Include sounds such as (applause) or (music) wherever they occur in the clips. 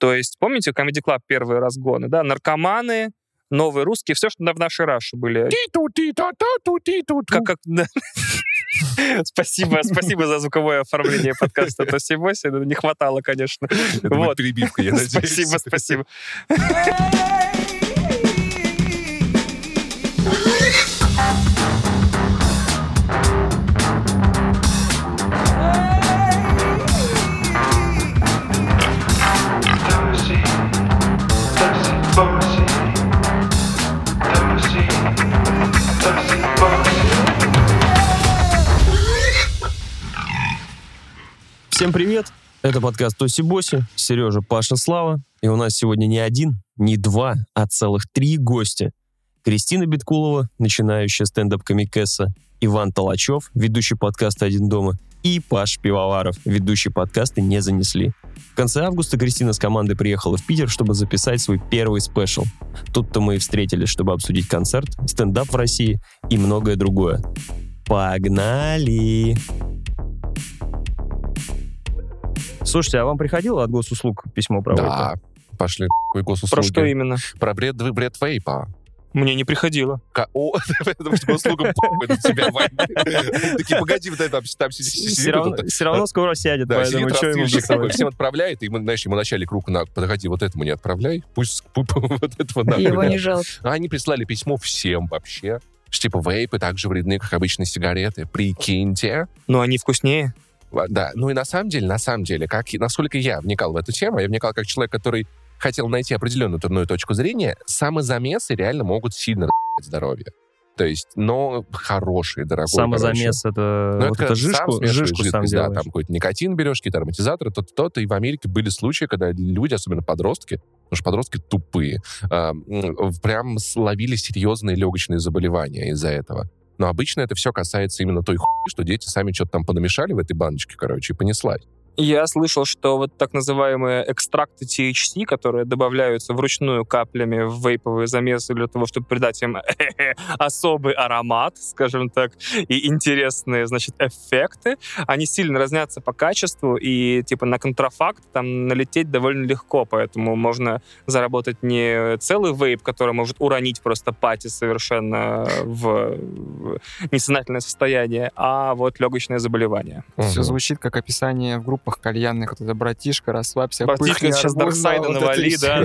То есть, помните, Comedy Club первые разгоны, да, наркоманы, новые русские, все, что в нашей Раше были. Как, как, да. (laughs) Спасибо, спасибо за звуковое оформление подкаста Тоси Боси. Не хватало, конечно. Это вот. перебивка, я надеюсь. Спасибо, спасибо. (laughs) Всем привет! Это подкаст Тоси Боси, Сережа, Паша, Слава. И у нас сегодня не один, не два, а целых три гостя. Кристина Биткулова, начинающая стендап-комикесса, Иван Толачев, ведущий подкаста «Один дома», и Паш Пивоваров, ведущий подкаста «Не занесли». В конце августа Кристина с командой приехала в Питер, чтобы записать свой первый спешл. Тут-то мы и встретились, чтобы обсудить концерт, стендап в России и многое другое. Погнали! Слушайте, а вам приходило от госуслуг письмо про Да, пошли госуслуги. Про что именно? Про бред, бред вейпа. Мне не приходило. О, (laughs) потому что госуслугам на тебя, Такие, погоди, вот это там Все равно скоро сядет, поэтому что ему Всем отправляет, и, знаешь, ему начальник руку на, подходи, вот этому не отправляй, пусть (laughs) вот этого нахуй. Его не жалко. А они прислали письмо всем вообще. Что, типа, вейпы так же вредны, как обычные сигареты. Прикиньте. Но они вкуснее. Да, ну и на самом деле, на самом деле, как, насколько я вникал в эту тему, я вникал как человек, который хотел найти определенную турную точку зрения, самозамесы реально могут сильно здоровье. То есть, но хороший, дорогой. Самозамес это, ну, вот это, это жишку, сам жишку сам да, там какой-то никотин берешь, какие-то ароматизаторы, то-то, то-то. И в Америке были случаи, когда люди, особенно подростки, потому что подростки тупые, э, прям словили серьезные легочные заболевания из-за этого. Но обычно это все касается именно той хуйни, что дети сами что-то там понамешали в этой баночке, короче, и понеслась. Я слышал, что вот так называемые экстракты THC, которые добавляются вручную каплями в вейповые замесы для того, чтобы придать им (laughs) особый аромат, скажем так, и интересные, значит, эффекты, они сильно разнятся по качеству, и типа на контрафакт там налететь довольно легко, поэтому можно заработать не целый вейп, который может уронить просто пати совершенно в несознательное состояние, а вот легочное заболевание. Все звучит как описание в группах запах кальянный, какой-то братишка, расслабься, Братишка сейчас Дарксайда вот навали, да,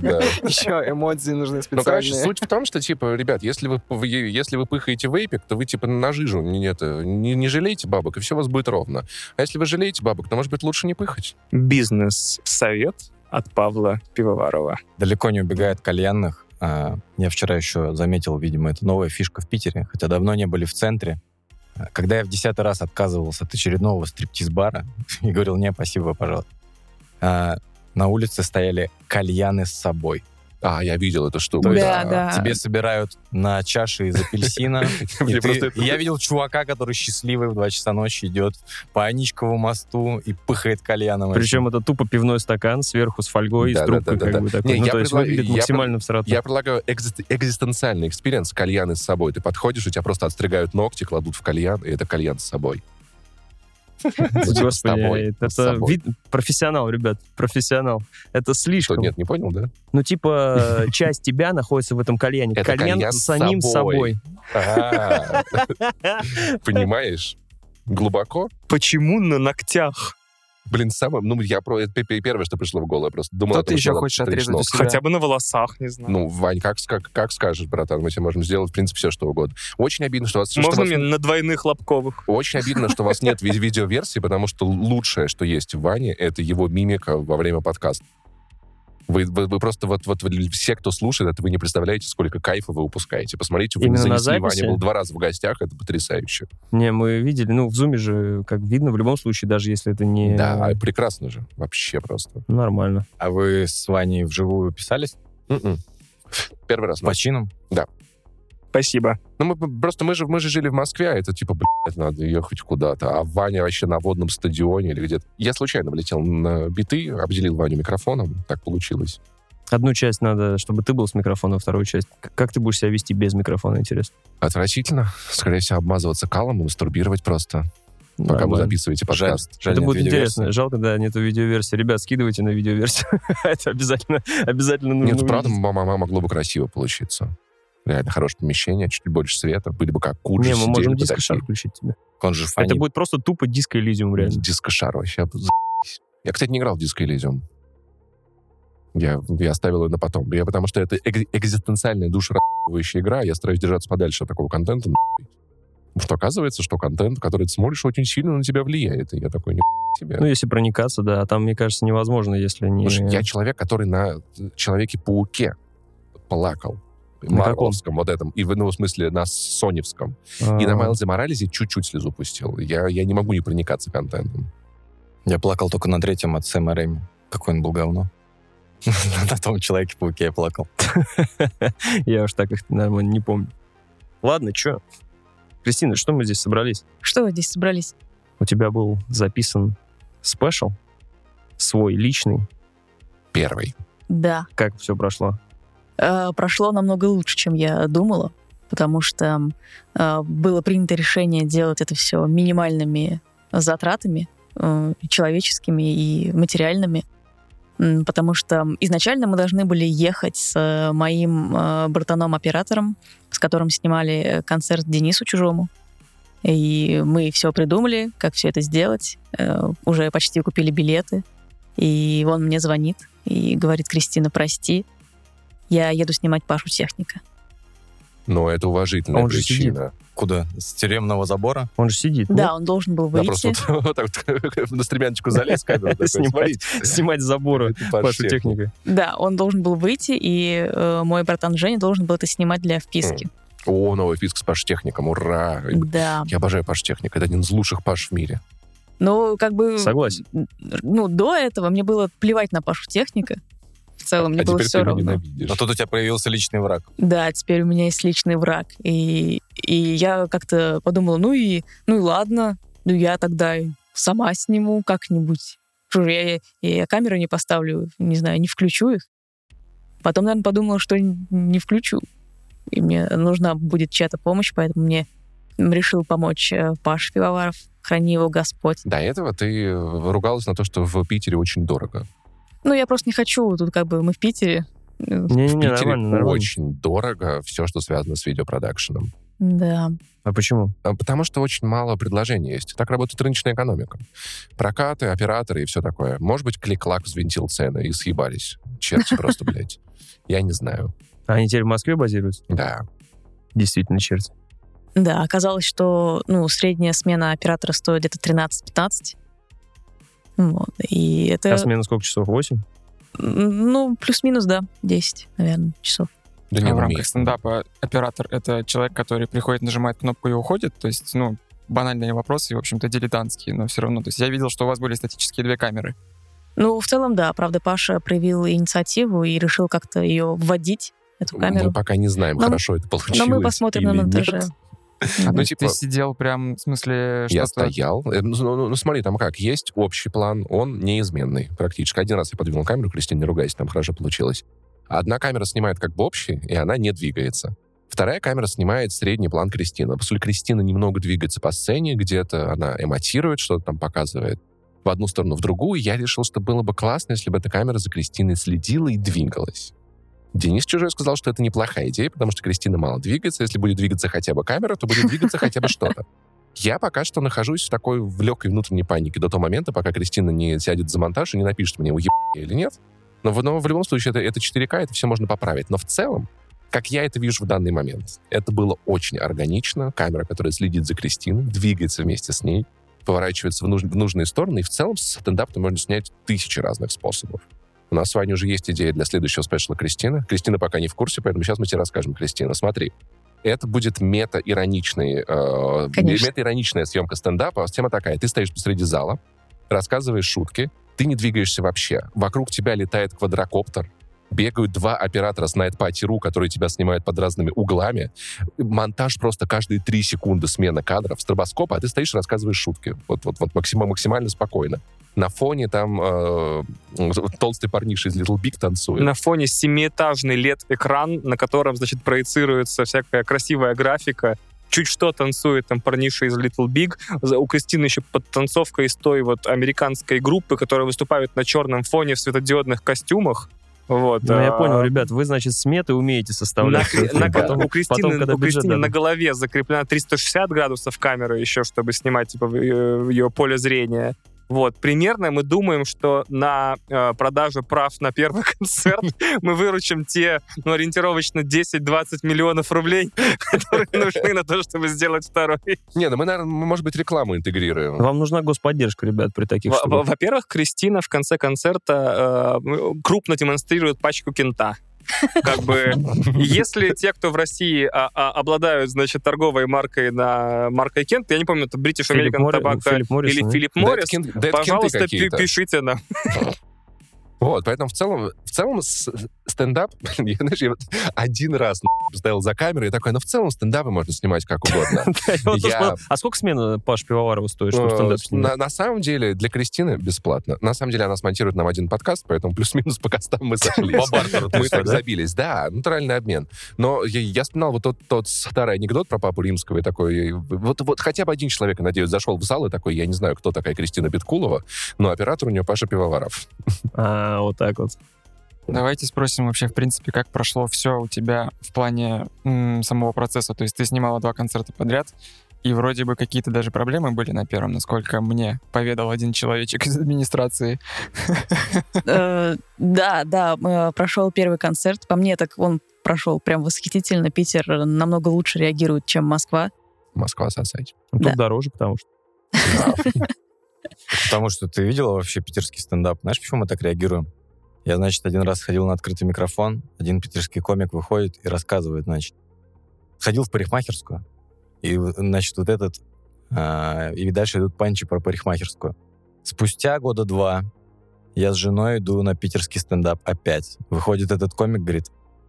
да. (laughs) Еще эмоции нужны специальные. Ну, короче, суть в том, что, типа, ребят, если вы, если вы пыхаете вейпик, то вы, типа, на жижу не, это, не, не жалейте бабок, и все у вас будет ровно. А если вы жалеете бабок, то, может быть, лучше не пыхать. Бизнес-совет от Павла Пивоварова. Далеко не убегает кальянных. А, я вчера еще заметил, видимо, это новая фишка в Питере, хотя давно не были в центре. Когда я в десятый раз отказывался от очередного стриптиз-бара (laughs) и говорил, не, спасибо, пожалуйста, а, на улице стояли кальяны с собой. А, я видел эту штуку. Да, да. Тебе собирают на чаше из апельсина. (laughs) Я видел чувака, который счастливый в 2 часа ночи идет по Аничковому мосту и пыхает кальяном. Причем это тупо пивной стакан сверху с фольгой, с трубкой как бы такой. Ну, то есть выглядит максимально всрато. Я предлагаю экзистенциальный experience кальяны с собой. Ты подходишь, у тебя просто отстригают ногти, кладут в кальян, и это кальян с собой. Господи, это вид... профессионал, ребят, профессионал. Это слишком. Что, нет, не понял, да? Ну, типа, часть тебя находится в этом кальяне. Это кальян, кальян с самим собой. (laughs) Понимаешь? Глубоко? Почему на ногтях? Блин, самое, ну, я про, это первое, что пришло в голову, я просто думал... Что ты еще хочешь отрезать у себя? Хотя бы на волосах, не знаю. Ну, Вань, как, как, как скажешь, братан, мы тебе можем сделать, в принципе, все, что угодно. Очень обидно, что у вас... Можно что мне вас... на двойных лобковых? Очень обидно, что у вас нет видеоверсии, потому что лучшее, что есть в Ване, это его мимика во время подкаста. Вы, вы, вы просто вот, вот все, кто слушает это, вы не представляете, сколько кайфа вы упускаете. Посмотрите, вы Именно не занесли, Ваня был два раза в гостях, это потрясающе. Не, мы видели, ну, в зуме же, как видно, в любом случае, даже если это не... Да, прекрасно же, вообще просто. Нормально. А вы с Ваней вживую писались? Mm-mm. М-м. Первый раз. По чинам? Да. Спасибо. Ну, мы просто мы же, мы же жили в Москве, а это типа, блядь, надо ехать куда-то. А Ваня вообще на водном стадионе или где-то. Я случайно влетел на биты, обделил Ваню микрофоном. Так получилось. Одну часть надо, чтобы ты был с микрофоном, вторую часть. Как ты будешь себя вести без микрофона, интересно? Отвратительно. Скорее всего, обмазываться калом и мастурбировать просто. пока вы записываете Жаль, подкаст. жаль, Это нет будет интересно. Жалко, да, нету видеоверсии. Ребят, скидывайте на видеоверсию. (laughs) Это обязательно, обязательно нужно Нет, ну, правда, мама могло бы красиво получиться. Реально хорошее помещение, чуть больше света, были бы как курсы, Не, мы можем диско-шар включить тебе. Он же фанит. Это будет просто тупо диско Элизиум, реально. Диско-шар вообще. Я, кстати, не играл в Диско Элизиум. Я, я оставил ее на потом. Я, потому что это эк- экзистенциальная душеработающая игра, я стараюсь держаться подальше от такого контента. Потому что оказывается, что контент, который ты смотришь, очень сильно на тебя влияет. И я такой, не себе. Ну, если проникаться, да. А там, мне кажется, невозможно, если не... Что я человек, который на Человеке-пауке плакал. Марвеловском вот этом. И в, ну, в смысле, на соневском. А, И на Майлзе Моралезе чуть-чуть слезу пустил. Я, я не могу не проникаться контентом. Я плакал только на третьем от Сэма Рэйми. Какой он был говно. (laughs) На том Человеке-пауке я плакал. (laughs) Я уж так их нормально не помню. Ладно, что? Кристина, что мы здесь собрались? Что вы здесь собрались? У тебя был записан спешл, свой личный. Первый. Да. Как все прошло? Э, прошло намного лучше, чем я думала, потому что э, было принято решение делать это все минимальными затратами, э, человеческими и материальными. Потому что изначально мы должны были ехать с моим э, братаном-оператором, с которым снимали концерт Денису Чужому. И мы все придумали, как все это сделать. Э, Уже почти купили билеты. И он мне звонит и говорит, Кристина, прости, я еду снимать Пашу техника. Но это уважительная Он же причина. Куда? С тюремного забора? Он же сидит. ну, Да, он должен был выйти. просто вот, (laughs) вот так вот на стремяночку залез, камеру такой, Снимать. Снимать Паша Пашу Техник. техника. Да, он должен был выйти, и э, мой братан Женя должен был это снимать для вписки. О, новый фиск с Паш Техником, ура! Да. Я обожаю Паш Техник, это один из лучших Паш в мире. Ну, как бы... Согласен. Ну, до этого мне было плевать на Пашу техника. В целом, мне а было все равно. ненавидишь. Но тут у тебя появился личный враг. Да, теперь у меня есть личный враг. И, и я как-то подумала, ну и, ну и ладно, ну я тогда сама сниму как-нибудь. Же, я, я камеру не поставлю, не знаю, не включу их. Потом, наверное, подумала, что не включу. И мне нужна будет чья-то помощь, поэтому мне решил помочь э, Паша Пивоваров. Храни его Господь. До этого ты э, ругалась на то, что в Питере очень дорого. Ну, я просто не хочу. Тут как бы мы в Питере. Э, Не-не-не, в Питере нормально, нормально. очень дорого все, что связано с видеопродакшеном. Да. А почему? А Потому что очень мало предложений есть. Так работает рыночная экономика. Прокаты, операторы и все такое. Может быть, клик-клак взвинтил цены и съебались. Черти (laughs) просто, блядь. Я не знаю. А Они теперь в Москве базируются? Да. Действительно, черти. Да, оказалось, что ну, средняя смена оператора стоит где-то 13-15. Вот. И это, А смена сколько часов? 8? м, ну, плюс-минус, да, 10, наверное, часов. Да не, а в рамках стендапа оператор — это человек, который приходит, нажимает кнопку и уходит. То есть, ну, банальные вопросы, в общем-то, дилетантские, но все равно. То есть я видел, что у вас были статические две камеры. Ну, в целом, да, правда, Паша проявил инициативу и решил как-то ее вводить, эту камеру. Мы пока не знаем, Но- хорошо это получилось. Но мы посмотрим на нет. А Ну, ты, типа- ты сидел прям, в смысле, Я что-то... стоял. Э, Ну, ну, ну, смотри, там как, есть общий план, он неизменный практически. Один раз я подвинул камеру, Кристина, не ругайся, там хорошо получилось. Одна камера снимает как бы общий, и она не двигается. Вторая камера снимает средний план Кристины. По сути, Кристина немного двигается по сцене, где-то она эмотирует, что-то там показывает в одну сторону, в другую. Я решил, что было бы классно, если бы эта камера за Кристиной следила и двигалась. Денис Чужой сказал, что это неплохая идея, потому что Кристина мало двигается. Если будет двигаться хотя бы камера, то будет двигаться хотя бы что-то. Я пока что нахожусь в такой в легкой внутренней панике до того момента, пока Кристина не сядет за монтаж и не напишет мне, уеб или нет. Но, но в любом случае это, это 4К, это все можно поправить. Но в целом, как я это вижу в данный момент, это было очень органично. Камера, которая следит за Кристиной, двигается вместе с ней, поворачивается в, нуж- в нужные стороны. И в целом с стендапом можно снять тысячи разных способов. У нас с вами уже есть идея для следующего спешла Кристины. Кристина пока не в курсе, поэтому сейчас мы тебе расскажем, Кристина. Смотри, это будет мета-ироничный, э, мета-ироничная съемка стендапа. Тема такая. Ты стоишь посреди зала, рассказываешь шутки, ты не двигаешься вообще. Вокруг тебя летает квадрокоптер, бегают два оператора с Nightpatty.ru, которые тебя снимают под разными углами. Монтаж просто каждые три секунды смена кадров, стробоскоп, а ты стоишь и рассказываешь шутки. Вот, вот, вот максимально, максимально спокойно. На фоне там э, толстый парниша из Little Big танцует. На фоне семиэтажный LED-экран, на котором, значит, проецируется всякая красивая графика, чуть что танцует там парниша из Little Big. У Кристины еще подтанцовка из той вот американской группы, которая выступает на черном фоне в светодиодных костюмах. Вот. Ну, я а, понял, ребят, вы, значит, сметы умеете на, составлять. Кри- на- Потом- у Кристины, потом, когда у Кристины на голове закреплена 360 градусов камера еще, чтобы снимать типа э, ее поле зрения. Вот, примерно мы думаем, что на э, продажу прав на первый (laughs) концерт мы выручим те, ну, ориентировочно 10-20 миллионов рублей, (laughs) которые нужны на то, чтобы сделать второй. Не, ну мы, наверное, может быть, рекламу интегрируем. Вам нужна господдержка, ребят, при таких Во-первых, Кристина в конце концерта э, крупно демонстрирует пачку кента. Как бы, если те, кто в России а, а, обладают, значит, торговой маркой на маркой Кент, я не помню, это British Филипп American Морри- Tobacco Филипп Моррис, или? Филипп Моррис, пожалуйста, пишите нам. (laughs) Вот, поэтому в целом, в целом стендап, (laughs) я, знаешь, я вот один раз стоял за камерой и такой, ну в целом стендапы можно снимать как угодно. (laughs) А сколько смена Паш Пивоварова стоит, чтобы Э, стендап снимать? На, самом деле, для Кристины бесплатно. На самом деле, она смонтирует нам один подкаст, поэтому плюс-минус по костам мы (laughs) сошлись. Мы так забились. Да, натуральный обмен. Но я, вспоминал вот тот, тот старый анекдот про папу римского, и такой, вот, вот хотя бы один человек, надеюсь, зашел в зал и такой, я не знаю, кто такая Кристина Биткулова, но оператор у нее Паша Пивоваров. А, вот так вот. Давайте спросим вообще, в принципе, как прошло все у тебя в плане м, самого процесса. То есть ты снимала два концерта подряд, и вроде бы какие-то даже проблемы были на первом, насколько мне поведал один человечек из администрации. Э, Да, да, э, прошел первый концерт. По мне, так он прошел прям восхитительно. Питер намного лучше реагирует, чем Москва. Москва сосать. Тут дороже, потому что. (laughs) Потому что ты видела вообще питерский стендап? Знаешь, почему мы так реагируем? Я, значит, один раз ходил на открытый микрофон, один питерский комик выходит и рассказывает, значит, ходил в парикмахерскую, и, значит, вот этот, а, и дальше идут панчи про парикмахерскую. Спустя года два я с женой иду на питерский стендап опять. Выходит этот комик, говорит,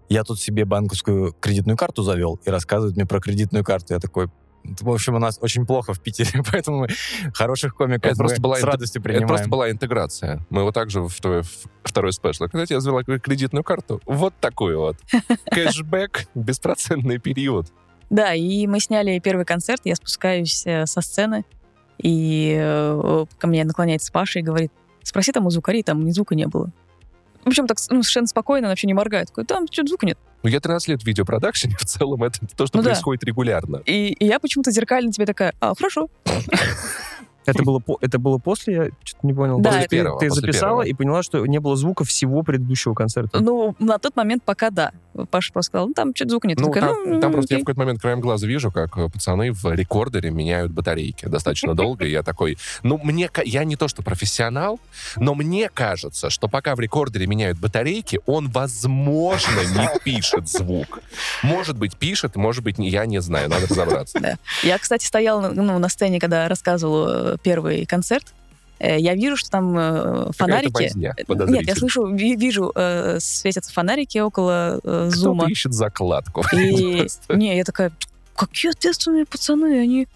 я тут себе банковскую кредитную карту завел, и рассказывает мне про кредитную карту. Я такой, в общем, у нас очень плохо в Питере, (laughs) поэтому мы хороших комиков Это просто была с радостью Это принимаем. просто была интеграция. Мы вот так же в твой в- второй спешл. Когда я завела кредитную карту, вот такую вот. (laughs) Кэшбэк, беспроцентный период. Да, и мы сняли первый концерт, я спускаюсь э, со сцены, и э, ко мне наклоняется Паша и говорит, спроси там у звукарей, там ни звука не было. В общем, так ну, совершенно спокойно, он вообще не моргает. Такой, там что-то звука нет. Ну, я 13 лет в видеопродакшене, (laughs) в целом это то, что Ну да. происходит регулярно. И, и я почему-то зеркально тебе такая, а, хорошо. (laughs) Это было, это было после, я что-то не понял. Да, Ты- это- ты, первого, ты после записала первого. и поняла, что не было звука всего предыдущего концерта. Ну, на тот момент пока да. Паша просто сказал, ну, там что-то звука нет. Ну, Такая, там, «Ну, там просто я в окей». какой-то момент краем глаза вижу, как э, пацаны в рекордере меняют батарейки достаточно (laughs) долго. И я такой, ну, мне, я не то, что профессионал, но мне кажется, что пока в рекордере меняют батарейки, он, возможно, не (laughs) пишет звук. Может быть, пишет, может быть, я не знаю, надо разобраться. Я, кстати, стояла ну, на сцене, когда рассказывала э, первый концерт. Э, Я вижу, что там э, фонарики. возня Нет, я слышу, ви- вижу, э, светятся фонарики около э, зума. Кто-то ищет закладку. И (laughs) не, я такая, какие ответственные пацаны, они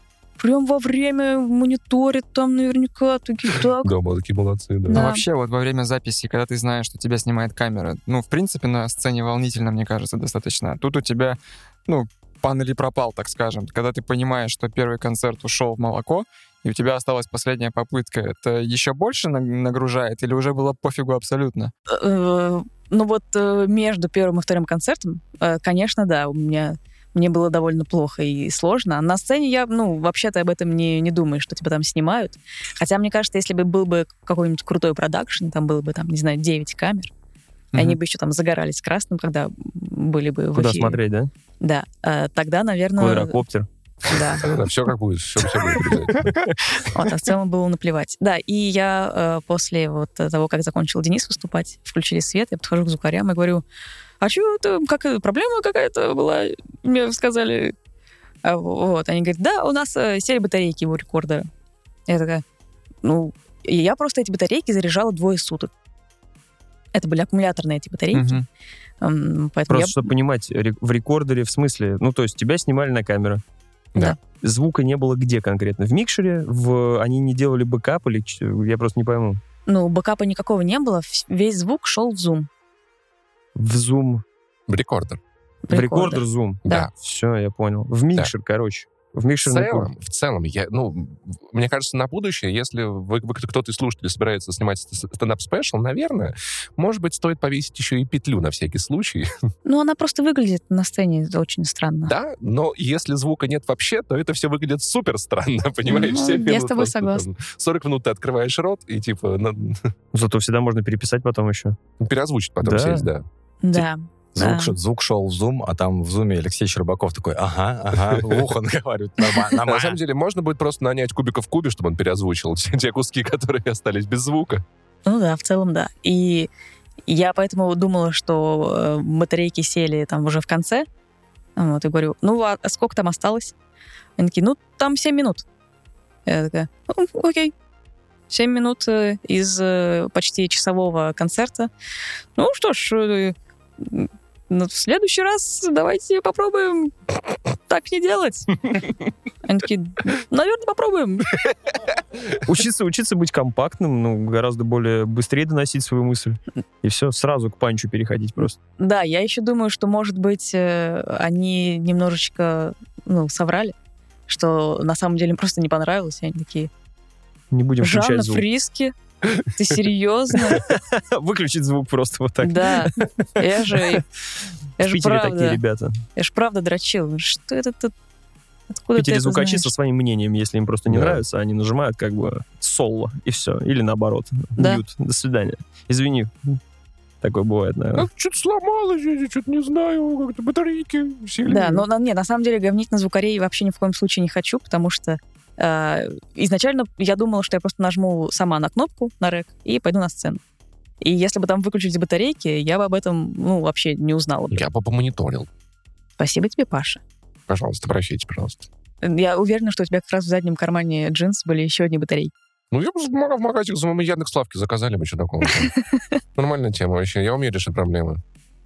прям во время мониторят там наверняка такие, так. Да, мы такие молодцы, да. Ну, Да. вообще, вот во время записи, когда ты знаешь, что тебя снимает камера, ну, в принципе, на сцене волнительно, мне кажется, достаточно. Тут у тебя, ну, пан или пропал, так скажем. Когда ты понимаешь, что первый концерт ушел в молоко, и у тебя осталась последняя попытка, это еще больше на- нагружает или уже было пофигу абсолютно? Э, Ну вот э, между первым и вторым концертом, э, конечно, да, у меня мне было довольно плохо и сложно. А На сцене я, ну, вообще-то об этом не, не думаю, что тебя там снимают. Хотя, мне кажется, если бы был бы какой-нибудь крутой продакшн, там было бы, там, не знаю, 9 камер, и они бы еще там загорались красным, когда были бы в Куда эфире. смотреть, да? Да. Э, Тогда, наверное... Квадрокоптер. Да. все как будет, все, все будет. Вот, а в целом было наплевать. Да, и я э, после вот того, как закончил Денис выступать, включили свет, я подхожу к звукарям и говорю, а что это, как, э, проблема какая-то была? Мне сказали. А, вот, они говорят, да, у нас э, сели батарейки у рекордера. Я такая, ну, я просто эти батарейки заряжала двое суток. Это были аккумуляторные эти батарейки. М, Поэтому Просто, я... чтобы понимать, в рекордере, в смысле, ну, то есть тебя снимали на камеру. Да. Звука не было где конкретно? В микшере? В... Они не делали бэкап или... Я просто не пойму. Ну, бэкапа никакого не было, весь звук шел в Zoom. В Zoom. В рекордер. В рекордер Zoom. Да. Все, я понял. В микшер, короче. В микшерный целом, в целом, я, ну, мне кажется, на будущее, если вы, вы- кто-то из слушателей собирается снимать ст- стендап-special, наверное, может быть, стоит повесить еще и петлю на всякий случай. (laughs) Ну, она просто выглядит на сцене очень странно. Да, но если звука нет вообще, то это все выглядит супер странно, (laughs) понимаешь? Ну, Семь я с тобой просто согласна. там 40 минут ты открываешь рот и, типа, на- (laughs) Зато всегда можно переписать потом еще. переозвучить потом Да. сесть, да. Да. Звук, Да. звук шел в зум, а там в зуме Алексей Щербаков такой, ага, ага, (laughs) в ухо наговаривает. Нормально, На самом деле, можно будет просто нанять кубика в кубе, чтобы он переозвучил те, куски, которые остались без звука. Ну да, в целом да. И я поэтому думала, что э, батарейки сели там уже в конце. Вот, и говорю, ну а, а сколько там осталось? Они такие, ну там 7 минут. Я такая, «Ну, окей. 7 минут э, из э, почти часового концерта. Ну что ж, ну, в следующий раз давайте попробуем так не делать. (laughs) Они такие, наверное, попробуем. Учиться, учиться быть компактным, ну, гораздо более быстрее доносить свою мысль. И все, сразу к панчу переходить просто. Да, я еще думаю, что, может быть, э, они немножечко, ну, соврали, что на самом деле им просто не понравилось. И они такие, Не будем Жанна включать звук. Фриски? Ты серьезно? (laughs) Выключить звук просто вот так. Да. Я же, я В же Питере такие правда, ребята. я же правда дрочил. Что это тут? Откуда В ты Питере звукачи со своим мнением, если им просто не Да. нравится, они нажимают как бы соло, и все. Или наоборот. Да. Мьют. До свидания. Извини. Такое бывает, наверное. что-то сломалось, я что-то не знаю, как-то батарейки сели. Да, но на- нет, на самом деле говнить на звукарей вообще ни в коем случае не хочу, потому что изначально я думала, что я просто нажму сама на кнопку, на рек, и пойду на сцену. И если бы там выключить батарейки, я бы об этом, ну, вообще не узнала. бы. Я бы помониторил. Спасибо тебе, Паша. Пожалуйста, прощайте, пожалуйста. Я уверена, что у тебя как раз в заднем кармане джинс были еще одни батарейки. Ну, я бы в мага- в магазин за Яндекс Славки заказали бы, что такого. (laughs) Нормальная тема вообще. Я умею решить проблемы.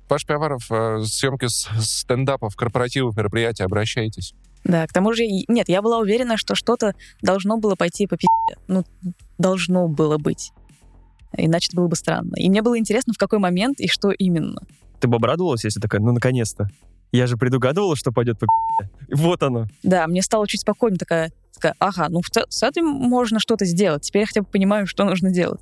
Паш Пиаваров, э, съемки стендапов, корпоративов, мероприятий, обращайтесь. Да, к тому же, нет, я была уверена, что что-то должно было пойти по пи***. Ну, должно было быть. Иначе это было бы странно. И мне было интересно, в какой момент и что именно. Ты бы обрадовалась, если такая, ну, наконец-то. Я же предугадывала, что пойдет по пи***е. Вот оно. Да, мне стало чуть спокойнее, такая, такая ага, ну с этим можно что-то сделать. Теперь я хотя бы понимаю, что нужно делать.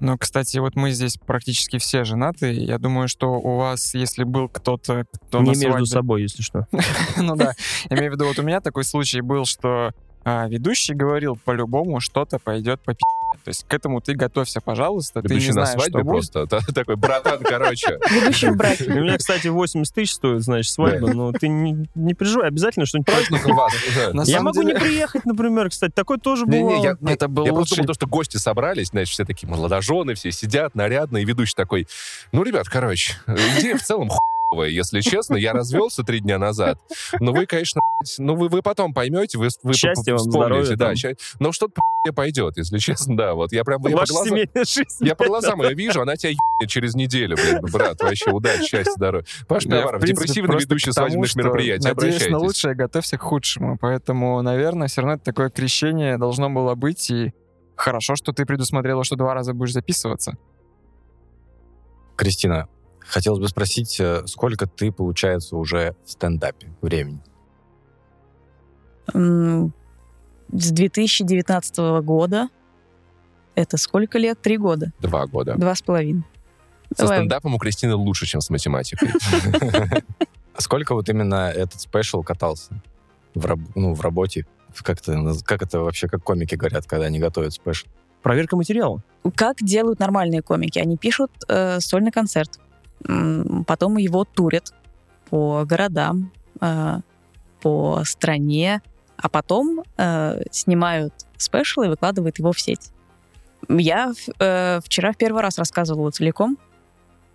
Ну, кстати, вот мы здесь практически все женаты. Я думаю, что у вас, если был кто-то, кто Не на между свадьбе- собой, если что. (laughs) Ну да. Я имею в виду, вот у меня такой случай был, что а, ведущий говорил, по-любому что-то пойдет по пи***. То есть к этому ты готовься, пожалуйста. Ты не Ведущий на знаешь, свадьбе что просто. та- Такой, братан, короче. (laughs) Ведущий в браке. У меня, кстати, 80 тысяч стоит, значит, свадьба, но ты не, переживай, обязательно что-нибудь Я могу не приехать, например, кстати, такое тоже я, Это был я просто лучший- думал, то, что гости собрались, знаешь, все такие молодожены, все сидят, нарядные, и ведущий такой, ну, ребят, короче, (laughs) идея в целом хуевая, если честно, я развелся три дня назад, но вы, конечно, ну, вы, вы потом поймете, вы, вы Счастья вам, вспомните, здоровья да, там. ща- но что-то по пойдет, если честно, да, вот, я прям, я по Ваша глазам- семейная жизнь. я по глазам ее вижу, она тебя ебнет через неделю, блин, брат, вообще удачи, счастья, здоровья. Паш Я, Пиаваров, в принципе, депрессивный ведущий тому, свадебных мероприятий, Надеюсь на обращайтесь. лучшее, готовься к худшему. Поэтому, наверное, все равно это такое крещение должно было быть. И хорошо, что ты предусмотрела, что два раза будешь записываться. Кристина, хотелось бы спросить, э, сколько ты, получается, уже в стендапе времени? С 2019 года. Это сколько лет? Три года. Два года. Два с половиной. Со Давай. стендапом у Кристины лучше, чем с математикой. А (laughs) Сколько вот именно этот спешл катался в, раб- ну, в работе? Как это, как это вообще, как комики говорят, когда они готовят special? Проверка материала. Как делают нормальные комики? Они пишут э, сольный концерт, потом его турят по городам, э, по стране, а потом э, снимают special и выкладывают его в сеть. Я э, вчера в первый раз рассказывала целиком,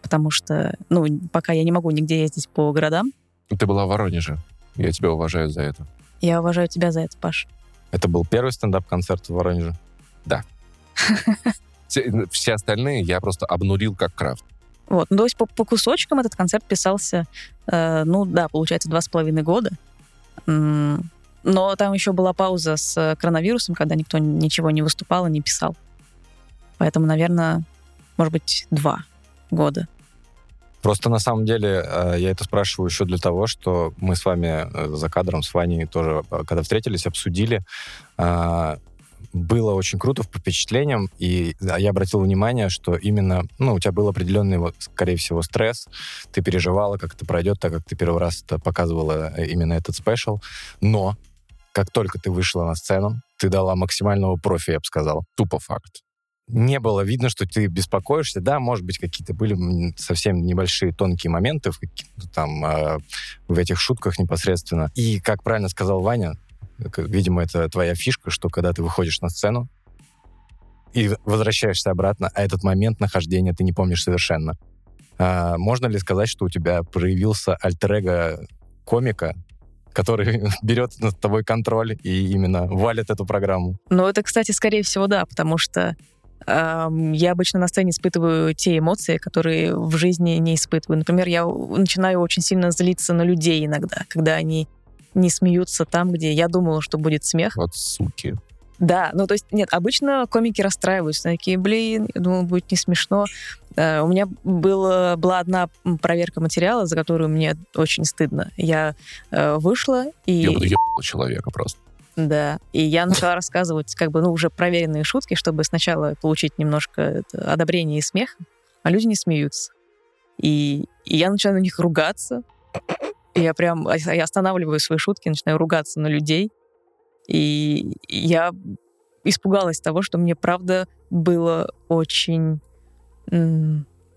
потому что, ну, пока я не могу нигде ездить по городам. Ты была в Воронеже. Я тебя уважаю за это. Я уважаю тебя за это, Паш. Это был первый стендап-концерт в Воронеже? (laughs) Все, все остальные я просто обнулил как крафт. Вот, ну, то есть по, по кусочкам этот концерт писался, э, ну да, получается, два с половиной года. Но там еще была пауза с э, коронавирусом, когда никто ничего не выступал и не писал. Поэтому, наверное, может быть, два года. Просто на самом деле э, я это спрашиваю еще для того, что мы с вами э, за кадром, с Ваней тоже, когда встретились, обсудили. Было очень круто по впечатлениям, и я обратил внимание, что именно, ну, у тебя был определенный, вот, скорее всего, стресс, ты переживала, как это пройдет, так как ты первый раз это показывала э, именно этот спешл, но как только ты вышла на сцену, ты дала максимального профи, я бы сказал Тупо факт. не было видно, что ты беспокоишься. Да, может быть, какие-то были совсем небольшие тонкие моменты в там э, в этих шутках непосредственно. И, как правильно сказал Ваня, видимо, это твоя фишка, что когда ты выходишь на сцену и возвращаешься обратно, а этот момент нахождения ты не помнишь совершенно. А, можно ли сказать, что у тебя проявился альтер комика, который (laughs) берет над тобой контроль и именно валит эту программу? Ну, это, кстати, скорее всего, да, потому что я обычно на сцене испытываю те эмоции, которые в жизни не испытываю. Например, я начинаю очень сильно злиться на людей иногда, когда они не смеются там, где я думала, что будет смех. Вот суки. Да, ну то есть, нет, обычно комики расстраиваются, такие, блин, я думала, будет не смешно. Э, у меня было, была одна проверка материала, за которую мне очень стыдно. Я э, вышла и... Я буду ебать человека просто. Да, и я (laughs) начала рассказывать как бы, ну, уже проверенные шутки, чтобы сначала получить немножко это, одобрения и смех, а люди не смеются. И, и я начинаю на них ругаться, и я прям а, я останавливаю свои шутки, начинаю ругаться на людей, и я испугалась того, что мне, правда, было очень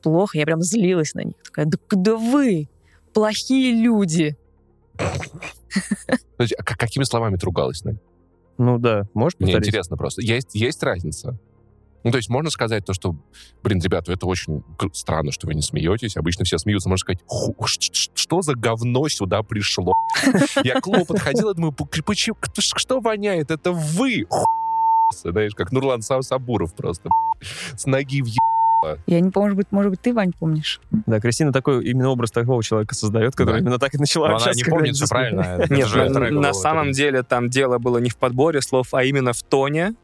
плохо, я прям злилась на них. Такая, да, да вы, плохие люди. То есть, а какими словами ты ругалась, Надь? Ну да, можешь Мне повторить? интересно просто. Есть, есть разница? Ну, то есть можно сказать то, что, блин, ребята, это очень странно, что вы не смеетесь. Обычно все смеются. Можно сказать, «Ху, ш- ш- что за говно сюда пришло? Я к клубу подходила, думаю, «П- почему, что воняет? Это вы, ху***сы». знаешь, как Нурлан Са- Сабуров просто с ноги в Я не помню, может быть, может быть, ты, Вань, помнишь? Да, Кристина такой именно образ такого человека создает, который Да. именно так и начала Но она не помнит, все правильно. Нет, же на, на самом деле там дело было не в подборе слов, а именно в тоне.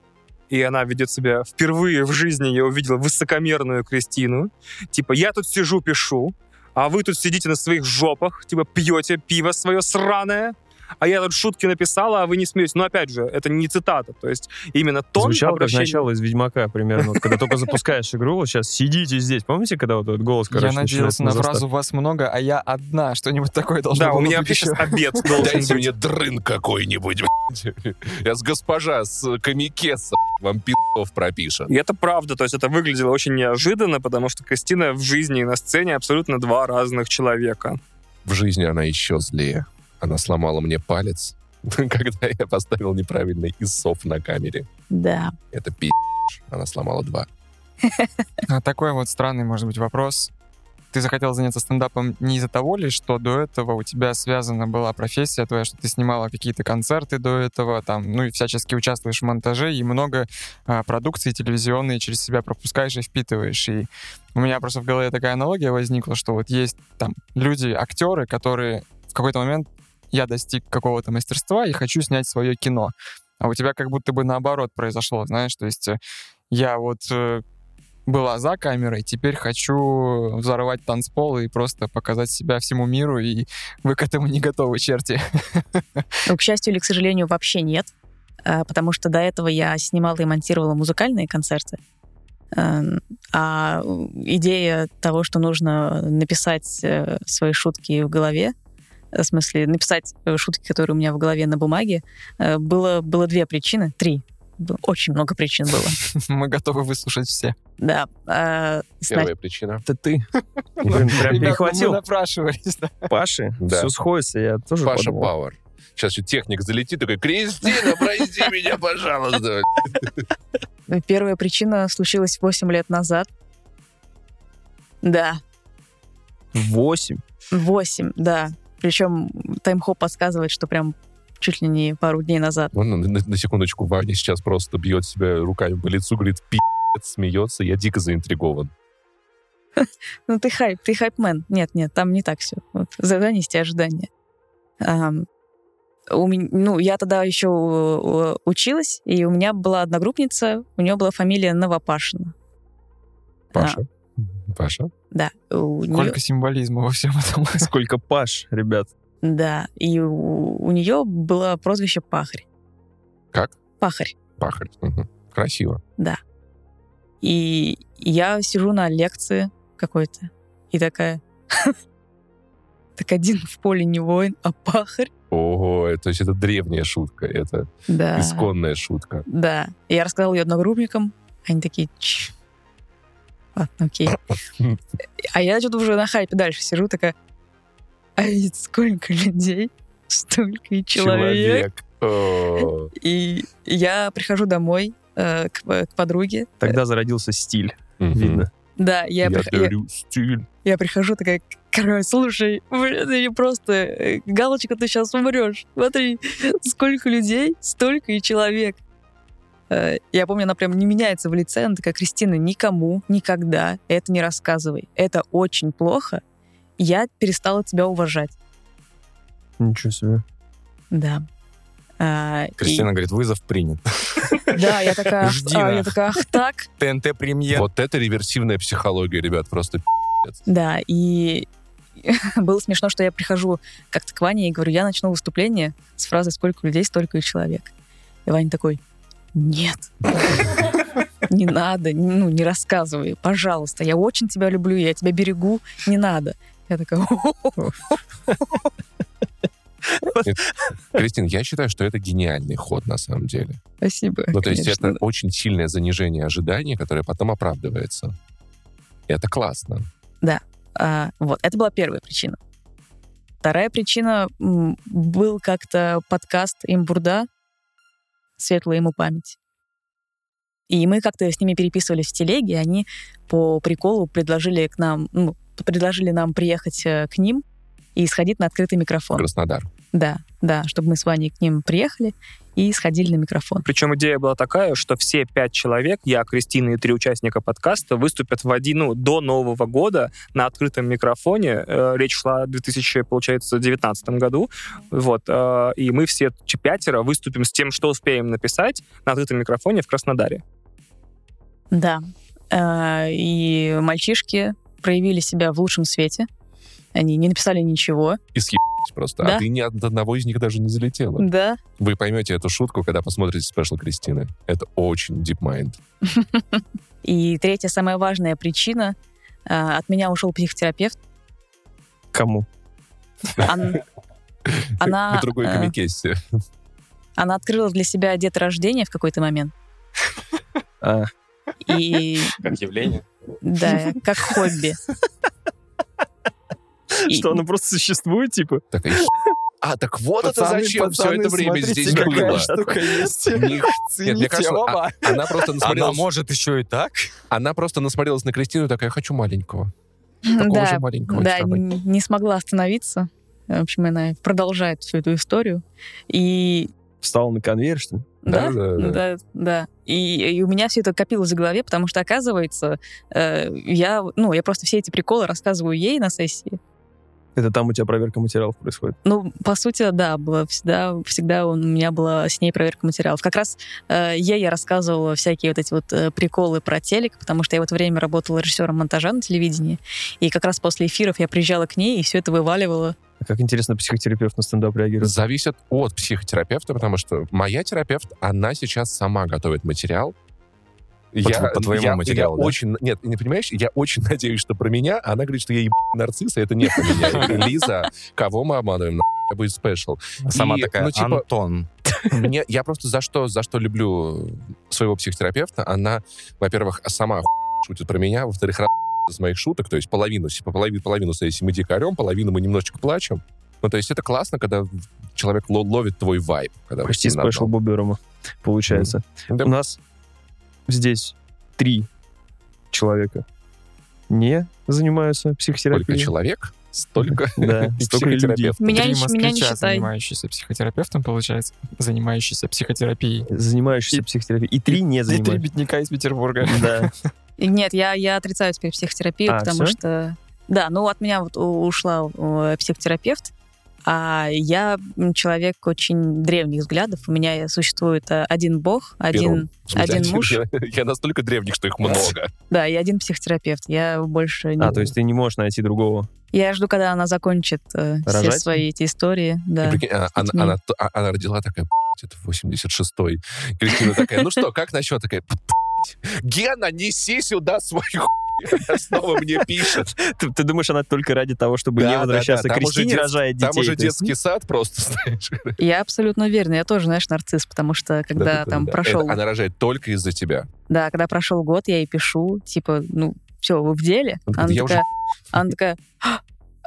И она ведет себя впервые в жизни, я увидел высокомерную Кристину. Типа, я тут сижу, пишу, а вы тут сидите на своих жопах, типа, пьете пиво свое сраное, а я тут шутки написала, а вы не смеетесь. Но опять же, это не цитата. То есть именно тон Звучало как обращения- начало из Ведьмака примерно. Когда только запускаешь игру, вот сейчас сидите здесь. Помните, когда вот этот голос, короче, я надеялся на фразу «вас много, а я одна». Что-нибудь такое должно Да, у меня вообще сейчас (laughs) обед (laughs) должен Дайте мне дрын какой-нибудь. Я с госпожа, с комикеса вам пи***ов пропишет. И это правда, то есть это выглядело очень неожиданно, потому что Кристина в жизни и на сцене абсолютно два разных человека. В жизни она еще злее. Она сломала мне палец, (laughs) когда я поставил неправильный иссов на камере. Да. Это пи***. Она сломала два. А такой вот странный, может быть, вопрос. Ты захотел заняться стендапом не из-за того ли, что до этого у тебя связана была профессия твоя, что ты снимала какие-то концерты до этого, там, ну и всячески участвуешь в монтаже, и много а, продукции телевизионной через себя пропускаешь и впитываешь. И у меня просто в голове такая аналогия возникла, что вот есть там люди, актеры, которые в какой-то момент я достиг какого-то мастерства и хочу снять свое кино. А у тебя как будто бы наоборот произошло, знаешь, то есть э, я вот э, была за камерой, теперь хочу взорвать танцпол и просто показать себя всему миру, и вы к этому не готовы, черти. (laughs) Ну, к счастью или к сожалению, вообще нет. А, Потому что до этого я снимала и монтировала музыкальные концерты. Эм, А идея того, что нужно написать э, свои шутки в голове, в смысле написать э, шутки, которые у меня в голове на бумаге, э, было, было две причины, три. Очень много причин было. (laughs) Мы готовы выслушать все. Да. А, сна- Первая причина. Это ты. (laughs) Блин, прям ну мы перехватил напрашивались, да. Паши. Да. Все сходится, я тоже Паша подумал. Пауэр. Сейчас еще техник залетит, такой, Кристина, прости меня, пожалуйста. Первая причина случилась 8 лет назад. Да, Восемь. 8, да. Причем таймхоп подсказывает, что прям чуть ли не пару дней назад. Вон, на, на секундочку, Ваня сейчас просто бьет себя руками по лицу, говорит, пи***ц, смеется. Я дико заинтригован. (laughs) Ну, ты хайп, ты хайпмен. Нет, нет, там не так все. Вот, занести ожидания. Ам, у меня, ну, я тогда еще училась, и у меня была одногруппница, у нее была фамилия Новопашина. Паша. Паша? Да. Сколько символизма во всем этом. (laughs) Сколько Паш, ребят. Да. И у, у нее было прозвище Пахарь. Как? Пахарь. Пахарь. Мгм. Красиво. И я сижу на лекции какой-то и такая... (laughs) Так один в поле не воин, а пахарь. Ого, это, то есть это древняя шутка, это Да. исконная шутка. Да. Я рассказала ее одногруппникам. Они такие. Ладно, окей. А я что-то уже на хайпе дальше сижу, такая, а ведь сколько людей, столько и человек. И я прихожу домой э, к, к подруге. Тогда зародился стиль, видно. Да, я, Я прих- я- дарю стиль. я прихожу такая, короче, слушай, блин, ты просто, э, галочка, ты сейчас умрешь. Смотри, сколько людей, столько и человек. Э, Я помню, она прям не меняется в лице. Она такая, Кристина, никому, никогда это не рассказывай. Это очень плохо. Я перестала тебя уважать. Ничего себе. Да. А, и- Кристина говорит, вызов принят. да, я такая, Жди а, я такая, ах так. ТНТ премьер. Вот это реверсивная психология, ребят, просто Да, и (laughs) было смешно, что я прихожу как-то к Ване и говорю, я начну выступление с фразы «Сколько людей, столько и человек». И Ваня такой, нет, (laughs) не надо, ну, не рассказывай, пожалуйста, я очень тебя люблю, я тебя берегу, не надо. Я такая. Кристин, я считаю, что это гениальный ход на самом деле. спасибо. Ну, то есть это очень сильное занижение ожиданий, которое потом оправдывается. Это классно. А, вот, это была первая причина. Вторая причина был как-то подкаст Имбурда «Светлая ему память». И мы как-то с ними переписывались в телеге, и они по приколу предложили к нам, ну, предложили нам приехать э, к ним и сходить на открытый микрофон. Краснодар. Да, да, чтобы мы с Ваней к ним приехали и сходили на микрофон. Причем идея была такая, что все пять человек, я, Кристина и три участника подкаста, выступят в один, ну, до Нового года на открытом микрофоне. Э, Речь шла о 2000, получается, 2019 году. Вот. э, И мы все пятеро выступим с тем, что успеем написать на открытом микрофоне в Краснодаре. Да. Э, И мальчишки проявили себя в лучшем свете. Они не написали ничего. И съебались просто. Да. А ты ни от одного из них даже не залетела. Да, Вы поймете эту шутку, когда посмотрите спешл Кристины. Это очень deep mind. (laughs) И третья, самая важная причина. э, От меня ушел психотерапевт. Кому? (laughs) Она, На другой э, комикессе. она открыла для себя деторождение в какой-то момент. А, И Как явление. да, как хобби. (laughs) Что, оно просто существует, типа? Такая, (laughs) А, так вот Пацаны, это зачем все пацаны, это время смотрите, здесь было. штука есть. Них- Нет, Цените мне кажется, а- она просто Она может еще и так? она просто насмотрелась на Кристину и такая, хочу маленького. Такого да, же маленького. да, давай». н- не смогла остановиться. В общем, она продолжает всю эту историю. И Встал на конвейер, что ли? Да, Да, да, да. да, да. И, и у меня все это копилось в голове, потому что, оказывается, э, я, ну, я просто все эти приколы рассказываю ей на сессии. Это там у тебя проверка материалов происходит. Ну, по сути, да, было всегда, всегда у меня была с ней проверка материалов. Как раз э, ей я рассказывала всякие вот эти вот э, приколы про телек, потому что я в это время работала режиссером монтажа на телевидении, и как раз после эфиров я приезжала к ней и все это вываливала. А Как интересно психотерапевт на стендап реагирует. Зависит от психотерапевта, потому что моя терапевт, она сейчас сама готовит материал. Тво- по твоему я, материалу, я да? очень, нет, не понимаешь, я очень (laughs) надеюсь, что про меня, а она говорит, что я еб... нарцисс, и это не про меня. Я Лиза, кого мы обманываем? На будет спешл. Сама И, такая, ну, типа, Антон. Мне, я просто за что, за что люблю своего психотерапевта, она, во-первых, сама шутит про меня, во-вторых, из моих шуток, то есть половину, по половину, половину сессии мы дико орем, половину мы немножечко плачем. Ну, то есть это классно, когда человек ло- ловит твой вайб. Когда Почти спешл. Боберова получается. Да. У нас здесь три человека не занимаются Сколько психотерапией. человек, столько (laughs) Да, и (laughs) столько психотерапевт. Меня, Три не, меня не москвича, считай. занимающиеся психотерапевтом, получается, занимающиеся психотерапией. Занимающиеся психотерапией. И три не И три занимаются. бедняка из Петербурга. Да. (laughs) Нет, я, я отрицаю теперь психотерапию, А, потому всё? что... Да, ну от меня вот ушла э, психотерапевт, А я человек очень древних взглядов. У меня существует э, один бог, один, смысле, один (laughs) муж, Я, я настолько древних, что их много. да, и один психотерапевт. Я больше не... А, то есть ты не можешь найти другого. Я жду, когда она закончит э, все свои эти истории. Да. прикинь, а- она, она, а- она родила такая, «П***ь, это 86-й. Кристина такая, ну что, как насчет? Такая, «П***ь, Гена, неси сюда свой хуй. Она (laughs) Снова мне пишет. Ты, ты думаешь, она только ради того, чтобы Да, не да, возвращаться да, к там уже Кристине, рожает детей? Там уже детский сад просто, (laughs) знаешь. Я абсолютно уверена. Я тоже, знаешь, нарцисс, потому что когда Да-да-да-да. там прошел... Это Она рожает только из-за тебя. Да, когда прошел год, я ей пишу, типа, ну, все, вы в деле? Он Она «Я уже такая, она такая,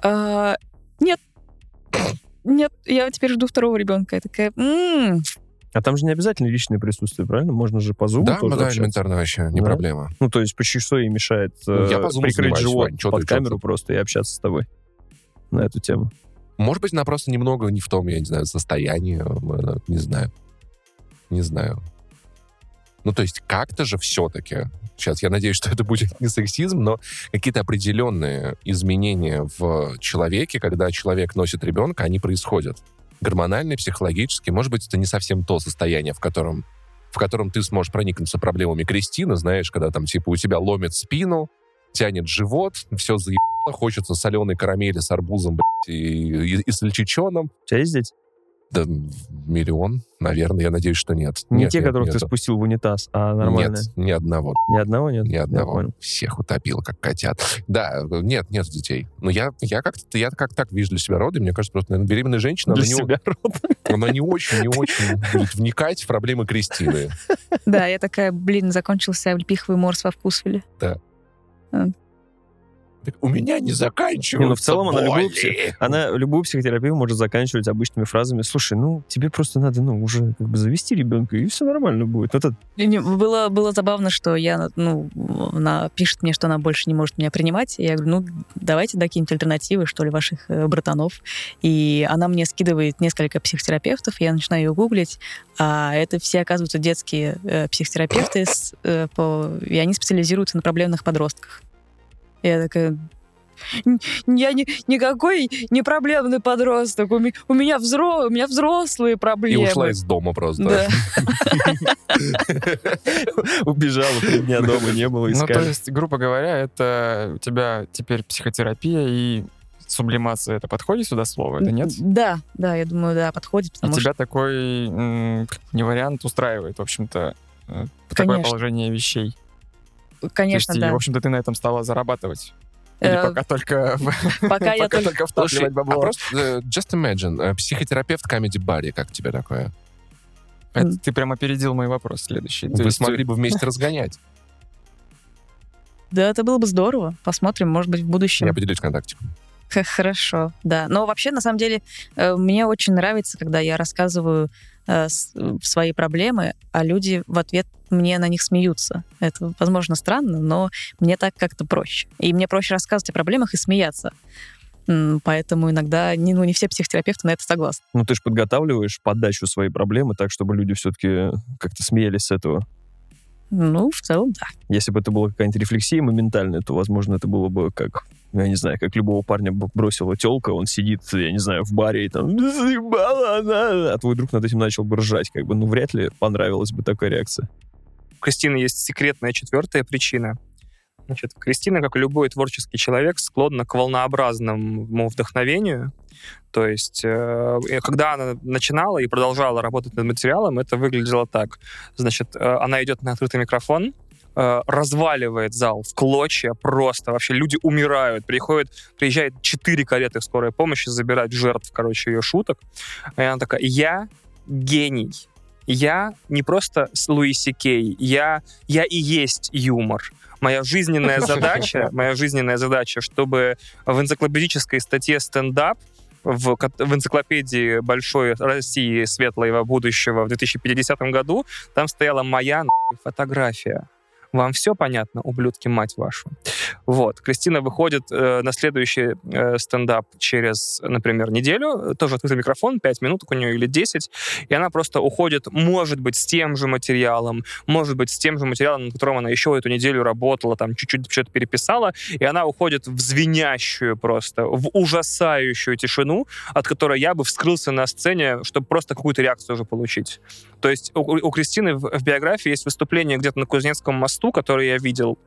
«А, нет, нет, я теперь жду второго ребенка. Я такая, «М, А там же не обязательно личное присутствие, правильно? Можно же по зуму Да, тоже да, общаться. элементарно вообще, не Да? проблема. Ну, то есть почти что ей мешает Ну, я э, по прикрыть живот Вань, под ты, камеру просто и общаться с тобой на эту тему. Может быть, она просто немного не в том, я не знаю, состоянии, не знаю. Не знаю. Ну, то есть как-то же все-таки, сейчас я надеюсь, что это будет не сексизм, но какие-то определенные изменения в человеке, когда человек носит ребенка, они происходят. Гормональные, психологические. Может быть, это не совсем то состояние, в котором, в котором ты сможешь проникнуться проблемами Кристины, знаешь, когда там типа у тебя ломит спину, тянет живот, все заебало, хочется соленой карамели с арбузом, блядь, и, и, и с лечичоном. У тебя есть дети? Да миллион, наверное, я надеюсь, что нет. Не Нет, те, нет, которых ты нету. спустил в унитаз, а нормальные. Нет, ни одного, Ни одного нет? ни Я одного. понял. Всех утопил, как котят. Да, нет, нет детей. Но я, я как-то, я как так вижу для себя роды, мне кажется, просто, наверное, беременная женщина, Для она, не, себя род. она не очень, не очень будет вникать в проблемы Кристины. Да, я такая, блин, закончился облепиховый морс во вкусвиле. Так, У меня не заканчиваются Не, ну в целом она любую, боли. пси- она любую психотерапию может заканчивать обычными фразами. Слушай, ну тебе просто надо, ну, уже как бы завести ребенка, и все нормально будет. Это не- Было, было забавно, что я, ну, она пишет мне, что она больше не может меня принимать. И я говорю, ну, давайте да, какие-нибудь альтернативы, что ли, ваших э, братанов. И она мне скидывает несколько психотерапевтов, я начинаю ее гуглить, а это все, оказываются, детские э, психотерапевты, с, э, по- и они специализируются на проблемных подростках. Я такая, «Н- я не, никакой не проблемный подросток, у, ми- у меня, взро, у меня взрослые И проблемы. ушла из дома просто. Да. (laughs) убежала, три дня дома не было, Ну, то есть, грубо говоря, это у тебя теперь психотерапия и сублимация. Это подходит сюда слово? Это нет? Да, да, я думаю, да, подходит, И потому тебя такой не вариант устраивает, в общем-то, э, такое положение вещей. Конечно, То есть, и, да. в общем-то, ты на этом стала зарабатывать. Или Э, пока только, Пока я только... Слушай, втапливать а бабло. просто э, just imagine, э, психотерапевт Comedy Барри, как тебе такое? Это ты прям опередил мой вопрос следующий. Вы смогли бы вместе (laughs) разгонять. Да, это было бы здорово. Посмотрим, может быть, в будущем. Я поделюсь контактиком. Хорошо, да. Но вообще, на самом деле, мне очень нравится, когда я рассказываю свои проблемы, а люди в ответ мне на них смеются. Это, возможно, странно, но мне так как-то проще. И мне проще рассказывать о проблемах и смеяться. Поэтому иногда не, ну, не все психотерапевты на это согласны. Ну, ты же подготавливаешь подачу своей проблемы так, чтобы люди все-таки как-то смеялись с этого. Ну, в целом, да. Если бы это была какая-нибудь рефлексия моментальная, то, возможно, это было бы как, я не знаю, как любого парня бросила телка, он сидит, я не знаю, в баре и там «Заебала она!» А твой друг над этим начал бы ржать, как бы, ну, вряд ли понравилась бы такая реакция. У Кристины есть секретная четвертая причина. Значит, Кристина, как и любой творческий человек, склонна к волнообразному вдохновению. То есть, э, когда она начинала и продолжала работать над материалом, это выглядело так. Значит, э, она идет на открытый микрофон, э, разваливает зал в клочья просто. Вообще люди умирают. Приходят, приезжает четыре кареты скорой помощи забирать жертв, короче, ее шуток. И она такая, я гений. Я не просто с Луи Си Кей, я, я и есть юмор. Моя жизненная задача, (laughs) моя жизненная задача, чтобы в энциклопедической статье стендап в, в энциклопедии большой России светлого будущего в 2050 году там стояла моя фотография. Вам все понятно, ублюдки, мать вашу? Вот. Кристина выходит э, на следующий э, стендап через, например, неделю, тоже открытый микрофон, 5 минут у нее или 10, и она просто уходит, может быть, с тем же материалом, может быть, с тем же материалом, на котором она еще эту неделю работала, там, чуть-чуть что-то переписала, и она уходит в звенящую просто, в ужасающую тишину, от которой я бы вскрылся на сцене, чтобы просто какую-то реакцию уже получить. То есть у, у Кристины в, в биографии есть выступление где-то на Кузнецком мосту, которое я видел,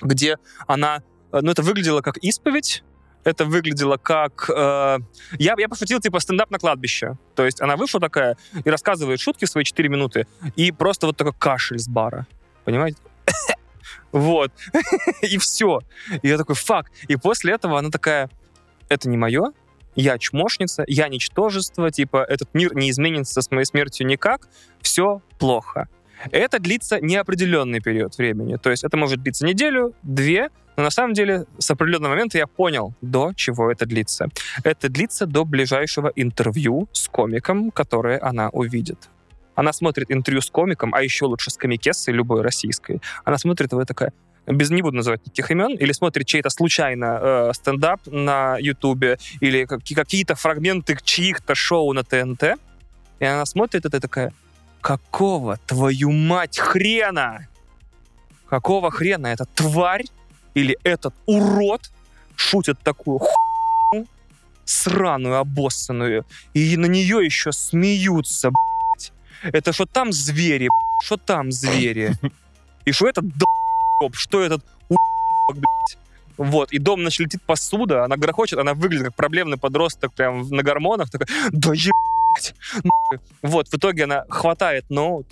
где она... э, Ну, это выглядело как исповедь, это выглядело как... э, я, я пошутил, типа, стендап на кладбище. То есть она вышла такая и рассказывает шутки свои 4 минуты, и просто вот такой кашель с бара. Понимаете? (laughs) Вот. (laughs) И все. И я такой, фак. И после этого она такая, это не мое, я чмошница, я ничтожество, типа, этот мир не изменится с моей смертью никак, все плохо. Это длится неопределенный период времени. То есть это может длиться неделю, две, но на самом деле с определенного момента я понял, до чего это длится. Это длится до ближайшего интервью с комиком, которое она увидит. Она смотрит интервью с комиком, а еще лучше с комикессой любой российской. Она смотрит его и такая, без не буду называть никаких имен, или смотрит чей-то случайно э, стендап на Ютубе, или каки- какие-то фрагменты чьих-то шоу на ТНТ, и она смотрит это и такая, какого, твою мать, хрена? Какого хрена эта тварь или этот урод шутит такую хуйню, сраную, обоссанную, и на нее еще смеются, блядь. Это что там звери, что там звери? И что этот долб, что этот уебок, блядь? Вот, и дом, значит, летит посуда, она грохочет, она выглядит как проблемный подросток прям на гормонах, такая, да нахуй». Вот, в итоге она хватает ноут,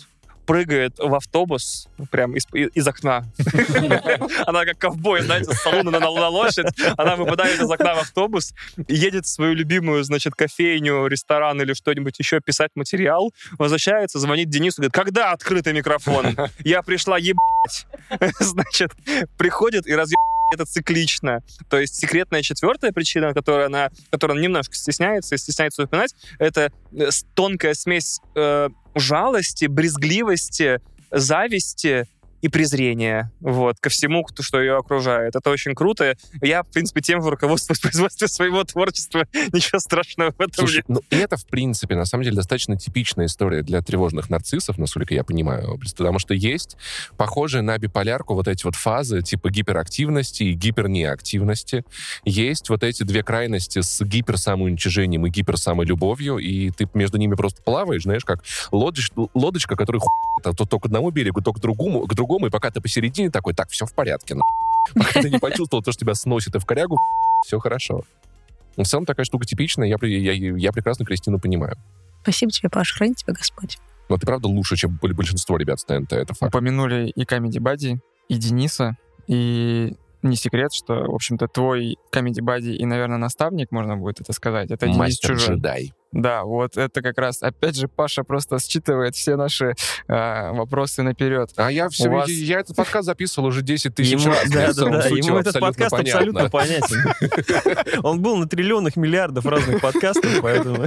прыгает в автобус прям из, из окна. (laughs) Она как ковбой, знаете, с салона на, лошадь. Она выпадает из окна в автобус, едет в свою любимую, значит, кофейню, ресторан или что-нибудь еще писать материал, возвращается, звонит Денису, говорит, когда открытый микрофон? Я пришла ебать. (laughs) Значит, приходит и разъеб это циклично. То есть секретная четвертая причина, которая она, которую она немножко стесняется и стесняется упоминать, это э, тонкая смесь э, жалости, брезгливости, зависти и презрения вот, ко всему, кто- что ее окружает. Это очень круто. Я, в принципе, тем руководствуюсь (laughs) в производстве своего творчества. (laughs) Ничего страшного в этом Слушай, нет. ну это, в принципе, на самом деле, достаточно типичная история для тревожных нарциссов, насколько я понимаю. Потому что есть похожие на биполярку вот эти вот фазы типа гиперактивности и гипернеактивности. Есть вот эти две крайности с гиперсамоуничижением и гиперсамолюбовью, и ты между ними просто плаваешь, знаешь, как лодоч- лодочка, которая хуй, то, то к одному берегу, то к другому, к другому, и пока ты посередине такой, так, все в порядке, на. Пока ты не почувствовал то, что тебя сносит и в корягу, (laughs) все хорошо. В целом такая штука типичная, я, я, я прекрасно Кристину понимаю. Спасибо тебе, Паш, храни тебя Господь. Но ты правда лучше, чем боль- большинство ребят с ТНТ, это факт. Упомянули и Comedy Buddy, и Дениса, и не секрет, что, в общем-то, твой Comedy Buddy и, наверное, наставник, можно будет это сказать, это Денис Мастер Чужой. джедай. Да, вот это как раз, опять же, Паша просто считывает все наши э, вопросы наперед. А я все, вас- я этот подкаст записывал уже 10 тысяч Ему, раз. да, да, да, ему этот подкаст абсолютно понятен. (laughs) Он был на триллионах миллиардов разных подкастов, поэтому... (laughs)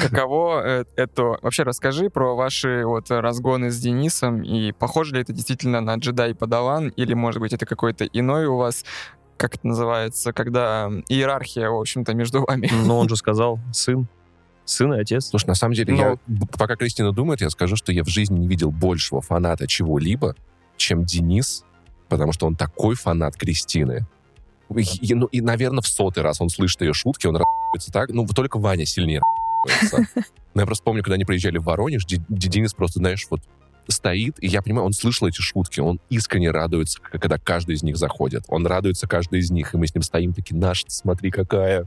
Каково э, это? Вообще расскажи про ваши вот разгоны с Денисом, и похоже ли это действительно на джедай Падаван, или, может быть, это какой-то иной у вас, как это называется, когда иерархия, в общем-то, между вами? Но он же сказал, сын. Сын и отец. Слушай, на самом деле, Но- я, б- пока Кристина думает, я скажу, что я в жизни не видел большего фаната чего-либо, чем Денис, потому что он такой фанат Кристины. И, и, ну, и, наверное, в сотый раз он слышит ее шутки, он так. Ну, только Ваня сильнее. Но я просто помню, когда они приезжали в Воронеж, Денис просто, знаешь, вот стоит, и я понимаю, он слышал эти шутки, он искренне радуется, когда каждый из них заходит. Он радуется каждый из них, и мы с ним стоим такие, наш, смотри, какая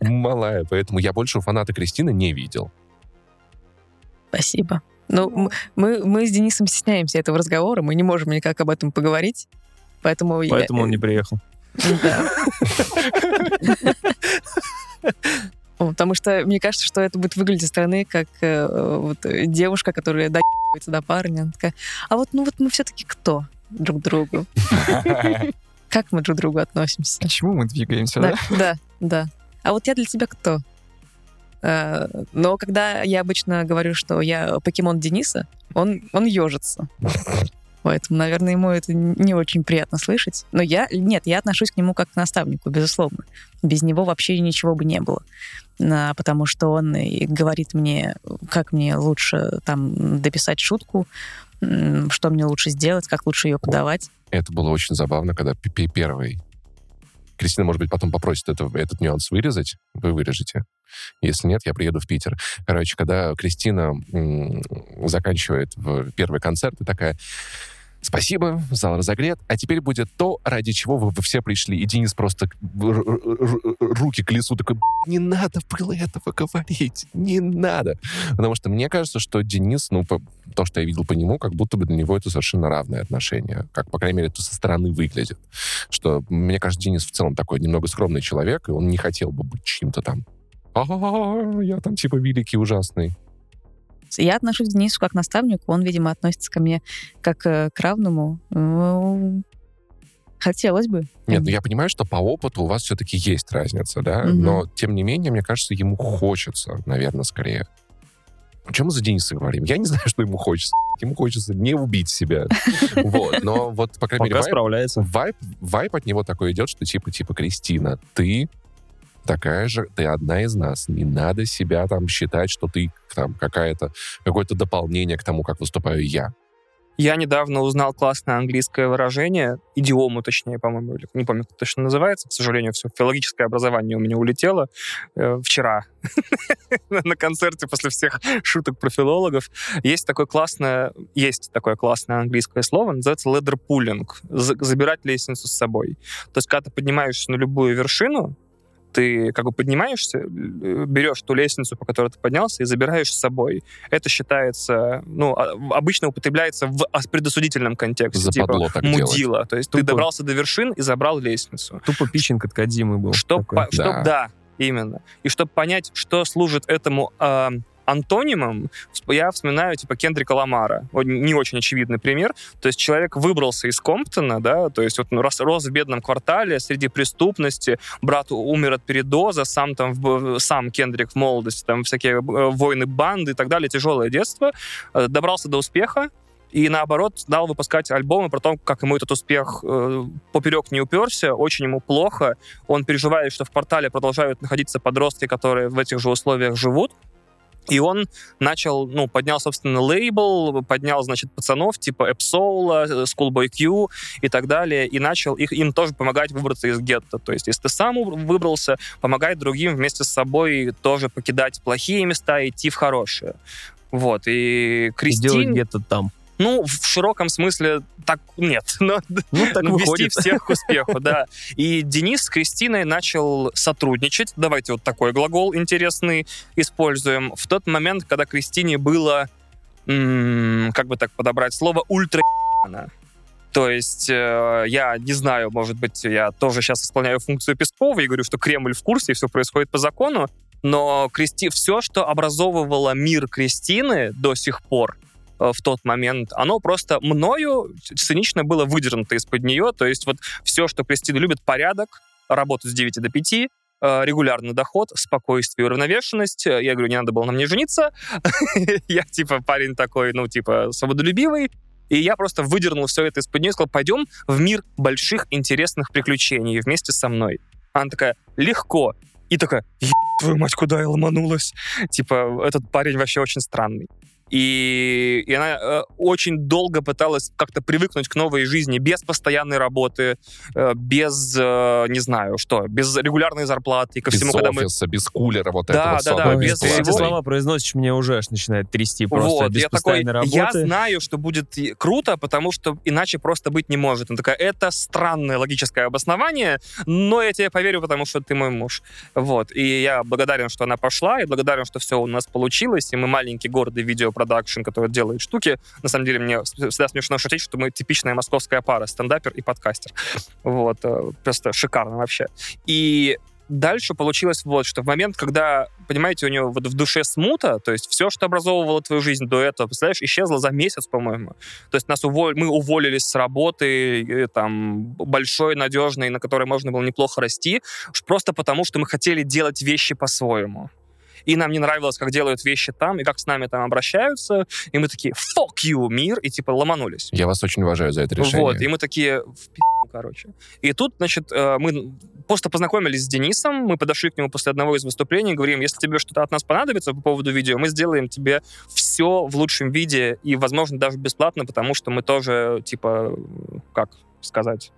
малая. Поэтому я больше фаната Кристины не видел. Спасибо. Ну, мы, мы с Денисом стесняемся этого разговора, мы не можем никак об этом поговорить, поэтому... я- Поэтому он не приехал. Да. (laughs) Потому что мне кажется, что это будет выглядеть со стороны как э, вот, девушка, которая доебывается до парня. Она такая, а вот, ну вот мы все-таки кто друг другу? (laughs) Как мы друг к другу относимся? К чему мы двигаемся, да? Да, да, да. А вот я для тебя кто? Э, Но когда я обычно говорю, что я покемон Дениса, он, он ежится. Поэтому, наверное, ему это не очень приятно слышать. Но я, нет, я отношусь к нему как к наставнику, безусловно. Без него вообще ничего бы не было. А, потому что он и говорит мне, как мне лучше там дописать шутку, что мне лучше сделать, как лучше ее подавать. Это было очень забавно, когда первый... Кристина, может быть, потом попросит это, этот нюанс вырезать. Вы вырежете. Если нет, я приеду в Питер. Короче, когда Кристина м, заканчивает в первый концерт, и такая... Спасибо, зал разогрет. А теперь будет то, ради чего вы, все пришли. И Денис просто руки к лесу такой, не надо было этого говорить, не надо. Потому что мне кажется, что Денис, ну, по- то, что я видел по нему, как будто бы для него это совершенно равное отношение. Как, по крайней мере, это со стороны выглядит. Что, мне кажется, Денис в целом такой немного скромный человек, и он не хотел бы быть чьим-то там «А, я там типа великий, ужасный. Я отношусь к Денису как наставнику, он, видимо, относится ко мне как э, к равному. Ну, Хотелось бы. Нет, ну я понимаю, что по опыту у вас все-таки есть разница, да? Мгм. Но, тем не менее, мне кажется, ему хочется, наверное, скорее. Чем мы за Дениса говорим? Я не (laughs) знаю, что ему хочется. Ему хочется не убить себя. (laughs) Вот. Но вот, по крайней мере, справляется. вайб, вайб от него такой идет, что типа, типа, Кристина, ты такая же, ты одна из нас. Не надо себя там считать, что ты там какая-то, какое-то дополнение к тому, как выступаю я. Я недавно узнал классное английское выражение, идиому точнее, по-моему, или не помню, как точно называется. К сожалению, все филологическое образование у меня улетело э, вчера (laughs) на концерте после всех шуток про филологов. Есть такое классное, есть такое классное английское слово, называется за- забирать лестницу с собой. То есть, когда ты поднимаешься на любую вершину, ты как бы поднимаешься, э, берешь ту лестницу, по которой ты поднялся, и забираешь с собой. Это считается, ну, а- обычно употребляется в ос- предосудительном контексте. типа Западло так делать. мудила. То есть ты Тупо. добрался до вершин и забрал лестницу. Тупо питчинг от Кадзимы был. Чтоб, по- чтоб- Да. да. именно. И чтобы понять, что служит этому а, антонимом, я вспоминаю, типа, Кендрика Ламара. Не очень очевидный пример. То есть человек выбрался из Комптона, да, то есть вот ну, рос, рос в бедном квартале, среди преступности, брат умер от передоза, сам там, в- сам Кендрик в молодости, там всякие э, войны банды и так далее, тяжелое детство, э, добрался до успеха, и наоборот дал выпускать альбомы про то, как ему этот успех э, поперек не уперся, очень ему плохо. Он переживает, что в портале продолжают находиться подростки, которые в этих же условиях живут. И он начал, ну, поднял, собственно, лейбл, поднял, значит, пацанов типа Эпсоула, Schoolboy Q и так далее, и начал их, им тоже помогать выбраться из гетто. То есть, если ты сам выбрался, помогать другим вместе с собой тоже покидать плохие места, идти в хорошие. Вот, и И Кристин... делать где-то там. Ну, в широком смысле так нет. (laughs) Но Ну, так вести выходит. всех к успеху, да. И Денис с Кристиной начал сотрудничать. Давайте вот такой глагол интересный используем. В тот момент, когда Кристине было, как бы так подобрать слово, ультра то есть э, я не знаю, может быть, я тоже сейчас исполняю функцию Пескова и говорю, что Кремль в курсе, и все происходит по закону, но Кристи... все, что образовывало мир Кристины до сих пор, в тот момент, оно просто мною цинично было выдернуто из-под нее. То есть вот все, что Кристина любит, порядок, работу с 9 до 5, э, регулярный доход, спокойствие и уравновешенность. Я говорю, не надо было на мне жениться. (laughs) Я, типа, парень такой, ну, типа, свободолюбивый. И я просто выдернул все это из-под нее и сказал, пойдем в мир больших интересных приключений вместе со мной. Она такая, легко. И такая, «Еб твою мать, куда я ломанулась? Типа, этот парень вообще очень странный. И, и она э, очень долго пыталась как-то привыкнуть к новой жизни без постоянной работы, э, без, э, не знаю, что, без регулярной зарплаты. И ко Без всему, когда мы офиса, без кулера, вот Да, этого да, всего. да, Ой, без ты эти всего. слова произносишь, мне уже аж начинает трясти просто вот, без я такой, постоянной я работы. знаю, что будет круто, потому что иначе просто быть не может. Она такая, это странное логическое обоснование, но я тебе поверю, потому что ты мой муж. Вот, и я благодарен, что она пошла, и благодарен, что все у нас получилось, и мы маленький гордый видеопродакшн, который делает штуки. На самом деле мне всегда смешно шутить, что мы типичная московская пара, стендапер и подкастер. Вот, э, просто шикарно вообще. И дальше получилось вот, что в момент, когда, понимаете, у него вот в душе смута, то есть все, что образовывало твою жизнь до этого, представляешь, исчезло за месяц, по-моему. То есть нас увол... мы уволились с работы, там, большой, надежной, на которой можно было неплохо расти, просто потому, что мы хотели делать вещи по-своему. И нам не нравилось, как делают вещи там, и как с нами там обращаются, и мы такие «fuck you, мир», и типа ломанулись. Я вас очень уважаю за это решение. Вот, и мы такие в пи***, короче. И тут, значит, э, мы просто познакомились с Денисом, мы подошли к нему после одного из выступлений, говорим, если тебе что-то от нас понадобится по поводу видео, мы сделаем тебе все в лучшем виде и, возможно, даже бесплатно, потому что мы тоже, типа, как сказать,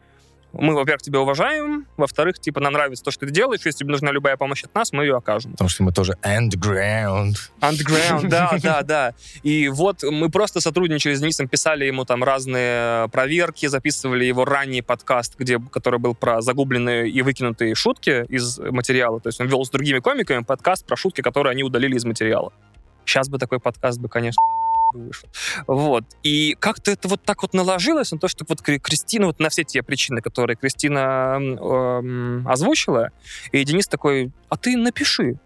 мы, во-первых, тебя уважаем, во-вторых, типа, нам нравится то, что ты делаешь, если тебе нужна любая помощь от нас, мы ее окажем. Потому что мы тоже underground. Underground, да, (laughs) да, да. И вот мы просто сотрудничали с Денисом, писали ему там разные проверки, записывали его ранний подкаст, где, который был про загубленные и выкинутые шутки из материала. То есть он вел с другими комиками подкаст про шутки, которые они удалили из материала. Сейчас бы такой подкаст бы, конечно, вышел. Вот. И как-то это вот так вот наложилось на то, что вот Кри- Кристина, вот на все те причины, которые Кристина эм, озвучила, и Денис такой, а ты напиши.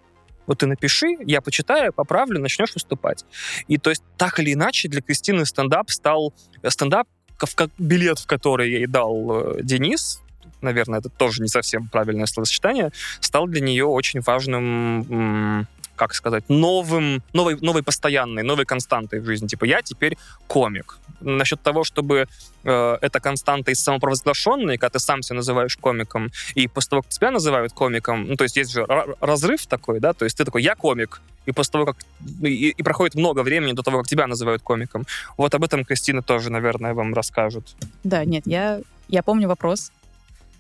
Вот ты напиши, я почитаю, поправлю, начнешь выступать. И то есть так или иначе для Кристины стендап стал... Стендап, в как билет, в который ей дал э, Денис, наверное, это тоже не совсем правильное словосочетание, стал для нее очень важным м, как сказать, новым, новой, новой постоянной, новой константой в жизни. Типа, я теперь комик. Насчет того, чтобы э, эта константа из самопровозглашенной, когда ты сам себя называешь комиком, и после того, как тебя называют комиком, ну, то есть есть же ра- разрыв такой, да, то есть ты такой, я комик, и после того, как... И, и проходит много времени до того, как тебя называют комиком. Вот об этом Кристина тоже, наверное, вам расскажет. Да, нет, я, я помню вопрос.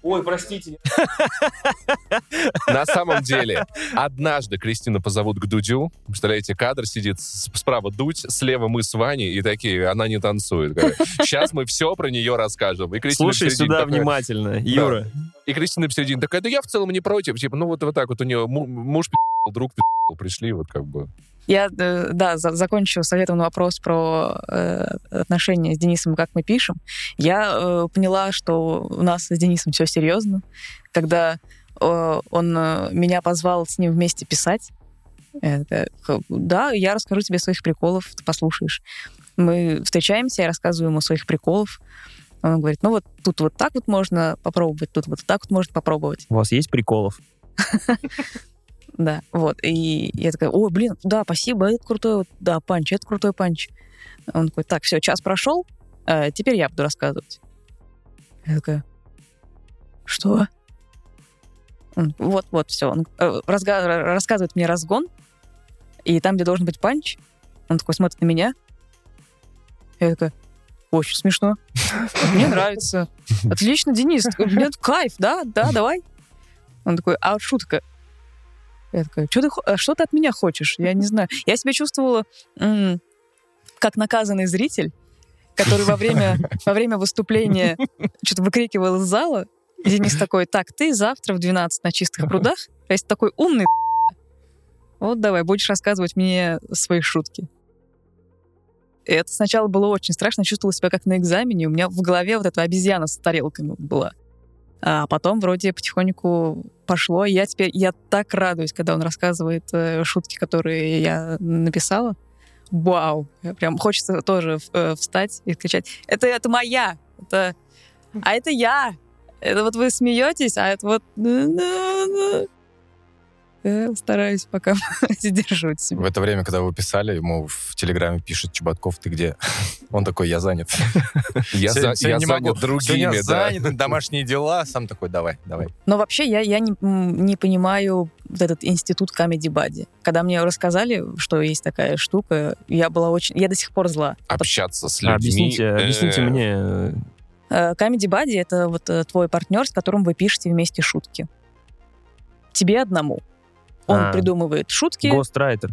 Ой, простите. На самом деле, однажды Кристину позовут к Дудю. Представляете, кадр сидит справа Дудь, слева мы с Ваней, и такие, она не танцует. Сейчас мы все про нее расскажем. И Кристина Слушай сюда такая- внимательно, Юра. И Кристина посередине такая, да я в целом не против. Типа, ну вот, вот так вот у нее му- муж друг пришли, вот как бы. Я, э, да, за- закончу с ответом на вопрос про э, отношения с Денисом, как мы пишем. Я э, поняла, что у нас с Денисом все серьезно. Когда э, он э, меня позвал с ним вместе писать, «Х- да, я расскажу тебе своих приколов, ты послушаешь. Мы встречаемся, я рассказываю ему своих приколов. Он говорит, ну вот тут вот так вот можно попробовать, тут вот так вот можно попробовать. У вас есть приколов? (laughs) Да, вот. И я такая, ой, блин, да, спасибо, это крутой, да, punch, это крутой punch. Он такой, так, все, час прошел, э, теперь я буду рассказывать. Я такая, что? Вот, вот, все. Он э, рассказывает мне разгон, и там, где должен быть панч, он такой смотрит на меня. Я такая, очень смешно. Мне нравится. Отлично, Денис. Мне кайф, да, да, давай. Он такой, а шутка. Я такая, что ты, а что ты от меня хочешь? Я не знаю. Я себя чувствовала как наказанный зритель, который во время, во время выступления что-то выкрикивал из зала. И Денис такой, так, ты завтра в 12 на чистых прудах, а если такой умный, (laughs) вот давай, будешь рассказывать мне свои шутки. Это сначала было очень страшно, я чувствовала себя как на экзамене, у меня в голове вот эта обезьяна с тарелками была. А потом вроде потихоньку пошло. И я теперь, я так радуюсь, когда он рассказывает э, шутки, которые я написала. Вау! Прям хочется тоже э, встать и кричать. Это, это моя! Это, а это я! Это вот вы смеетесь, а это вот... Я стараюсь пока (laughs) сдерживать В себя. это время, когда вы писали, ему в Телеграме пишет Чеботков, ты где? (laughs) Он такой, я занят. (laughs) Я, я занят могу. другими, да. занят, домашние дела. Сам такой, давай, давай. Но вообще я, я не, понимаю вот этот институт Comedy Buddy. Когда мне рассказали, что есть такая штука, я была очень... Я до сих пор зла. Общаться с людьми. Объясните, э, объясните мне. э, Э, Comedy Buddy — это вот э, твой партнер, с которым вы пишете вместе шутки. Тебе одному. Он А. придумывает шутки. Гострайтер.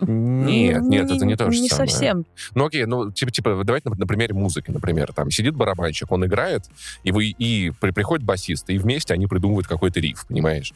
Нет, нет, это не то же Не самое. совсем. Ну окей, ну типа, типа давайте на, на примере музыки, например, там сидит барабанщик, он играет, и вы и при- приходит басист, и вместе они придумывают какой-то риф, понимаешь?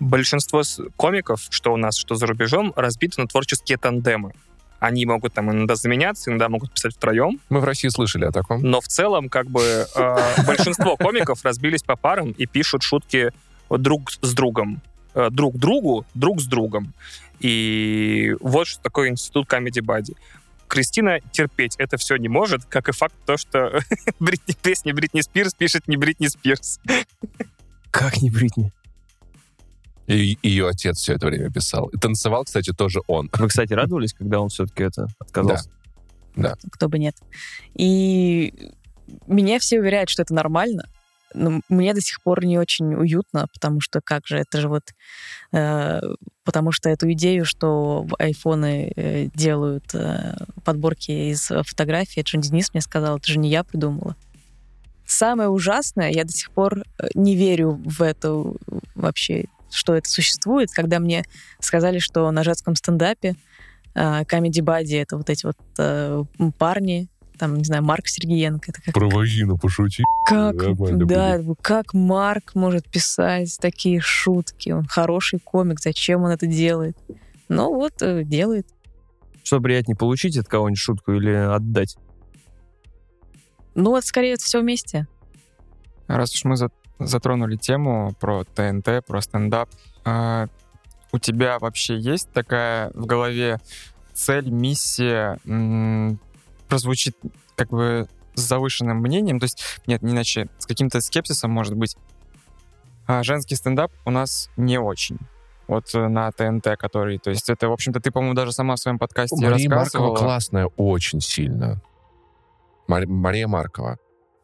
Большинство комиков, что у нас, что за рубежом, разбиты на творческие тандемы. Они могут там иногда заменяться, иногда могут писать втроем, Мы в России слышали о таком. но в целом как бы э, большинство комиков разбились по парам и пишут шутки друг с другом. Э, друг другу, друг с другом. И вот что такое институт Comedy Buddy. Кристина терпеть это все не может, как и факт то, что (laughs) Бритни, песни Бритни Спирс пишет не Бритни Спирс. Как не Бритни? И ее отец все это время писал. И танцевал, кстати, тоже он. Вы, кстати, радовались, когда он все-таки это отказался? кто бы нет. И меня все уверяют, что это нормально, но мне до сих пор не очень уютно, потому что как же, это же вот... Э, потому что эту идею, что айфоны э, делают э, подборки из фотографий, это же Денис мне сказал, это же не я придумала. Самое ужасное, я до сих пор э, не верю в это вообще, что это существует, когда мне сказали, что на женском стендапе Comedy Buddy это вот эти вот э, парни, там, не знаю, Марк Сергеенко. Это как... Про вагину пошути. Как, да, как Марк может писать такие шутки? Он хороший комик, зачем он это делает? Ну вот, э, делает. Что приятнее, получить от кого-нибудь шутку или отдать? Ну вот, скорее, это все вместе. Раз уж мы за- затронули тему про ТНТ, про стендап, а, у тебя вообще есть такая в голове цель, миссия, прозвучит как бы с завышенным мнением, то есть, нет, не иначе, с каким-то скепсисом, может быть. А женский стендап у нас не очень. Вот э, на ТНТ, который, то есть это, в общем-то, ты, по-моему, даже сама в своем подкасте Мария Маркова рассказывала. классная очень сильно. Мар- Мария Маркова.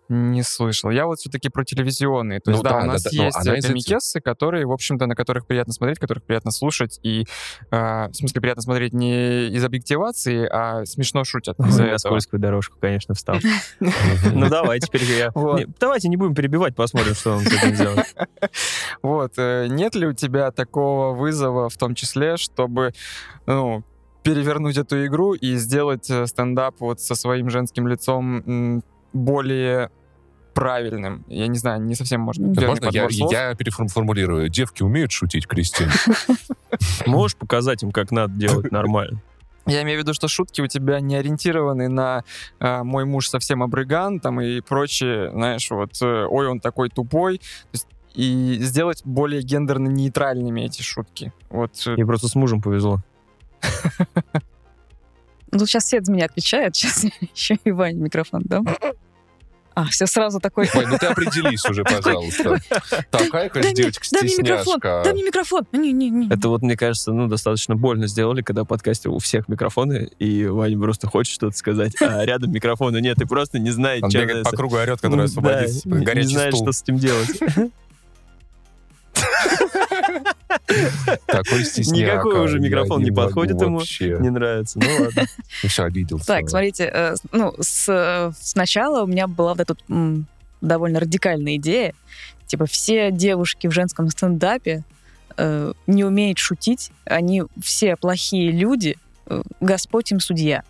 Не слышал. Я вот все-таки про телевизионные. То Ну есть, да, да, у да, нас да, но есть она э, из комикессы, которые, в общем-то, на которых приятно смотреть, которых приятно слушать. И, э, в смысле, приятно смотреть не из объективации, а смешно шутят на этого. скользкую дорожку, конечно, встал. (laughs) Ну давай, теперь я... (laughs) Давайте не будем перебивать, посмотрим, что он с этим делает. (laughs) Вот. э, Нет ли у тебя такого вызова, в том числе, чтобы, ну, перевернуть эту игру и сделать э, стендап вот со своим женским лицом более правильным? Я не знаю, не совсем, может быть, верный Можно я, слов. я переформулирую? Девки умеют шутить, Кристина? (laughs) Можешь показать им, как надо делать нормально? Я имею в виду, что шутки у тебя не ориентированы на э, мой муж совсем обрыган там и прочее, знаешь, вот э, ой, он такой тупой. То есть, и сделать более гендерно нейтральными эти шутки. Вот э, Мне просто с мужем повезло. (laughs) Ну, сейчас все за меня отвечают, сейчас (laughs) еще и Ване микрофон дам. А, все сразу такой... Ой, ну ты определись уже, (laughs) пожалуйста. Такая, мне, девочка, дай мне микрофон, стесняшка. дай мне микрофон. Не, не, не. Это вот, мне кажется, ну, достаточно больно сделали, когда в подкасте у всех микрофоны, и Ваня просто хочет что-то сказать, а рядом микрофона нет, и просто не знает, Он чем бегает по кругу, орет, (laughs) который освободит да, не- знает, что с этим делать. (laughs) Такой стесняка. Никакой уже я микрофон не подходит ему. Не нравится. Ну ладно. Все, обиделся. Так, смотрите, э, ну, с, э, сначала у меня была вот эта довольно радикальная идея. Типа, все девушки в женском стендапе э, не умеют шутить, они все плохие люди, Господь им судья.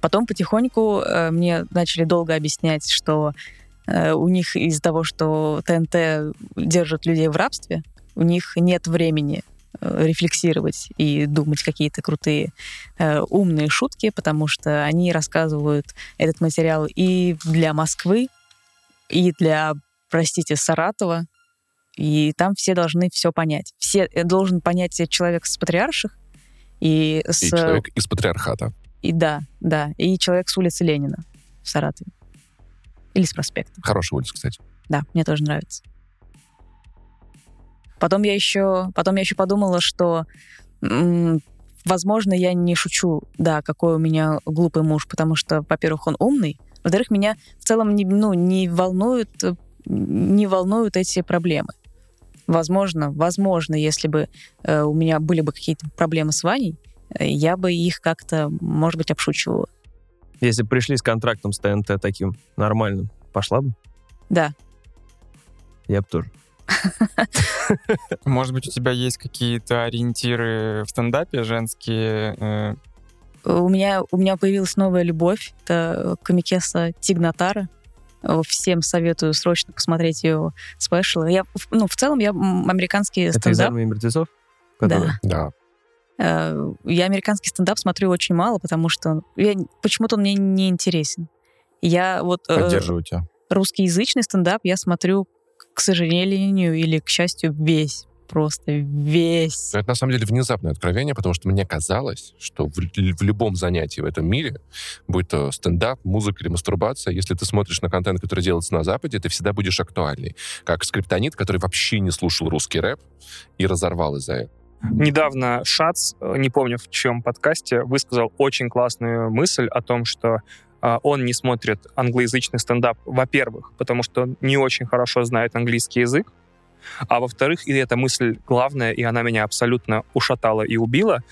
Потом потихоньку э, мне начали долго объяснять, что у них из-за того, что ТНТ держит людей в рабстве, у них нет времени э, рефлексировать и думать какие-то крутые э, умные шутки, потому что они рассказывают этот материал и для Москвы, и для, простите, Саратова, и там все должны все понять. Все э, должен понять человек с патриарших и с И человек из патриархата. и да, да, и человек с улицы Ленина в Саратове или с проспекта. Хорошая улица, кстати. Да, мне тоже нравится. Потом я еще, потом я еще подумала, что, возможно, я не шучу, да, какой у меня глупый муж, потому что, во-первых, он умный, во-вторых, меня в целом не, ну, не волнуют, не волнуют эти проблемы. Возможно, возможно, если бы э, у меня были бы какие-то проблемы с Ваней, э, я бы их как-то, может быть, обшучивала. Если бы пришли с контрактом с ТНТ таким нормальным, пошла бы? Да, Я бы тоже. Может быть, у тебя есть какие-то ориентиры в стендапе женские? э, У меня, у меня появилась новая любовь. Это комикеса Тигнатара. Э, Всем советую срочно посмотреть ее спешлы. Я, ну, в целом, я американский Это из стендап... армии мертвецов? Да. Который- Да. Э, Я американский стендап смотрю очень мало, потому что я, почему-то он мне не интересен. Я вот э, Поддерживаю тебя. русскоязычный стендап я смотрю, к сожалению или к счастью, весь. просто весь. Это на самом деле внезапное откровение, потому что мне казалось, что в, в любом занятии в этом мире, будь то стендап, музыка или мастурбация, если ты смотришь на контент, который делается на Западе, ты всегда будешь актуальный. Как скриптонит, который вообще не слушал русский рэп и разорвал из-за этого. Недавно Шац, э, не помню в чем подкасте, высказал очень классную мысль о том, что а, он не смотрит англоязычный стендап, во-первых, потому что он не очень хорошо знает английский язык, а во-вторых, и эта мысль главная, и она меня абсолютно ушатала и убила,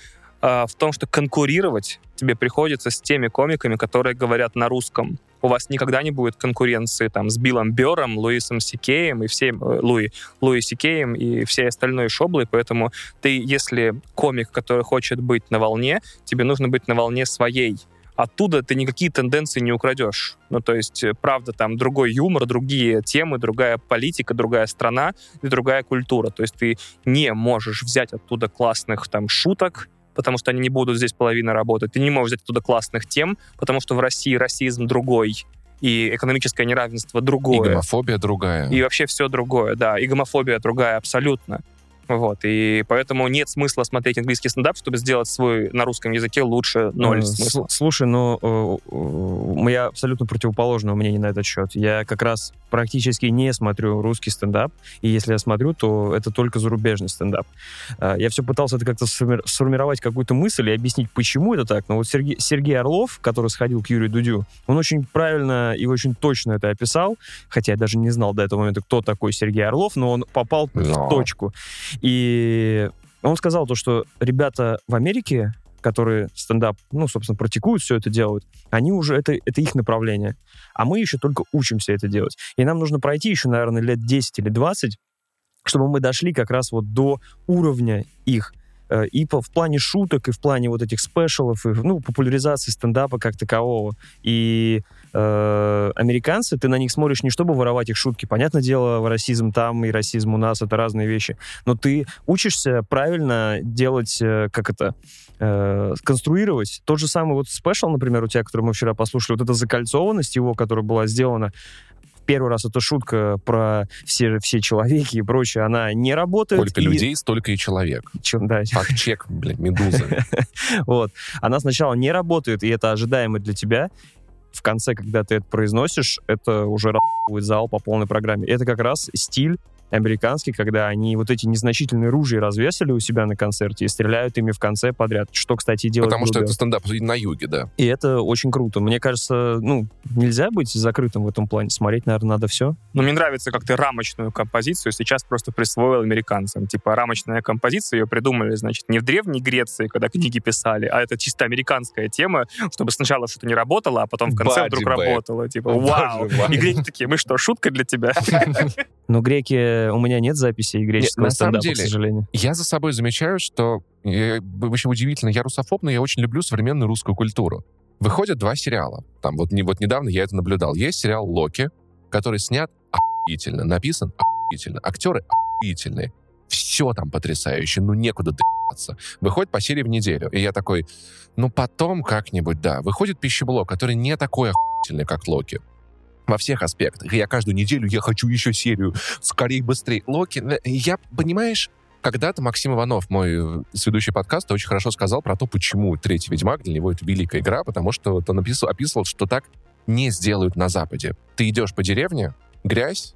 а, в том, что конкурировать тебе приходится с теми комиками, которые говорят на русском. У вас никогда не будет конкуренции там с Биллом Бером, Луисом Сикеем и всем э, Луи, Луи Сикеем и всей остальной шоблой, поэтому ты, если комик, который хочет быть на волне, тебе нужно быть на волне своей, оттуда ты никакие тенденции не украдешь. Ну, то есть, э, правда, там другой юмор, другие темы, другая политика, другая страна и другая культура. То есть ты не можешь взять оттуда классных там шуток, потому что они не будут здесь половина работать. Ты не можешь взять оттуда классных тем, потому что в России расизм другой, и экономическое неравенство другое. И гомофобия другая. И вообще все другое, да. И гомофобия другая абсолютно. Вот, и поэтому нет смысла смотреть английский стендап, чтобы сделать свой на русском языке лучше ноль Э, смысла. Слушай, ну, э, э, у меня абсолютно противоположное мнение на этот счет. Я как раз практически не смотрю русский стендап, и если я смотрю, то это только зарубежный стендап. Э, Я все пытался это как-то сформи- сформировать какую-то мысль и объяснить, почему это так. Но вот Сергей, Сергей Орлов, который сходил к Юрию Дудю, он очень правильно и очень точно это описал, хотя я даже не знал до этого момента, кто такой Сергей Орлов, но он попал Но. в точку. И он сказал то, что ребята в Америке, которые стендап, ну, собственно, практикуют, все это делают, они уже, это, это их направление. А мы еще только учимся это делать. И нам нужно пройти еще, наверное, лет 10 или 20, чтобы мы дошли как раз вот до уровня их. Э, И по, в плане шуток, и в плане вот этих спешалов, и, ну, популяризации стендапа как такового. И э, американцы, ты на них смотришь не чтобы воровать их шутки. Понятное дело, расизм там и расизм у нас — это разные вещи. Но ты учишься правильно делать, э, как это, э, конструировать. Тот же самый вот спешл, например, у тебя, который мы вчера послушали, вот эта закольцованность его, которая была сделана, первый раз эта шутка про все, все человеки и прочее, она не работает. Сколько и- людей, столько и человек. Чем, да, Факт-чек, блин, (laughs) медузы. вот. Она сначала не работает, и это ожидаемо для тебя. В конце, когда ты это произносишь, это уже будет зал по полной программе. Это как раз стиль американский, когда они вот эти незначительные ружья развесили у себя на концерте и стреляют ими в конце подряд. Что, кстати, делает Потому что это стендап на юге, да. И это очень круто. Мне кажется, ну, нельзя быть закрытым в этом плане. Смотреть, наверное, надо все. Но мне нравится, как ты рамочную композицию сейчас просто присвоил американцам. Типа рамочная композиция, ее придумали, значит, не в Древней Греции, когда книги писали, а это чисто американская тема, чтобы сначала что-то не работало, а потом в конце Body вдруг bag. работало. Типа, вау! мой. И греки такие, мы что, шутка для тебя? (laughs) Но греки... У меня нет записей греческого на самом стендапа, деле, к сожалению. Я за собой замечаю, что э, вообще удивительно, я русофоб, но я очень люблю современную русскую культуру. Выходят два сериала. Там вот, не, вот недавно я это наблюдал. Есть сериал «Локи», который снят охуительно, написан охуительно, актеры охуительные. Все там потрясающе, ну некуда доебаться. Выходит по серии в неделю. И я такой, ну потом как-нибудь, да. Выходит пищеблок, который не такой охуительный, как Локи. Во всех аспектах. Я каждую неделю, я хочу еще серию. Скорее, быстрее. Локи, э, я, понимаешь, когда-то Максим Иванов, мой э, сведущий подкаста, очень хорошо сказал про то, почему третий Ведьмак для него это великая игра, потому что вот он описывал, описывал, что так не сделают на Западе. Ты идешь по деревне, грязь,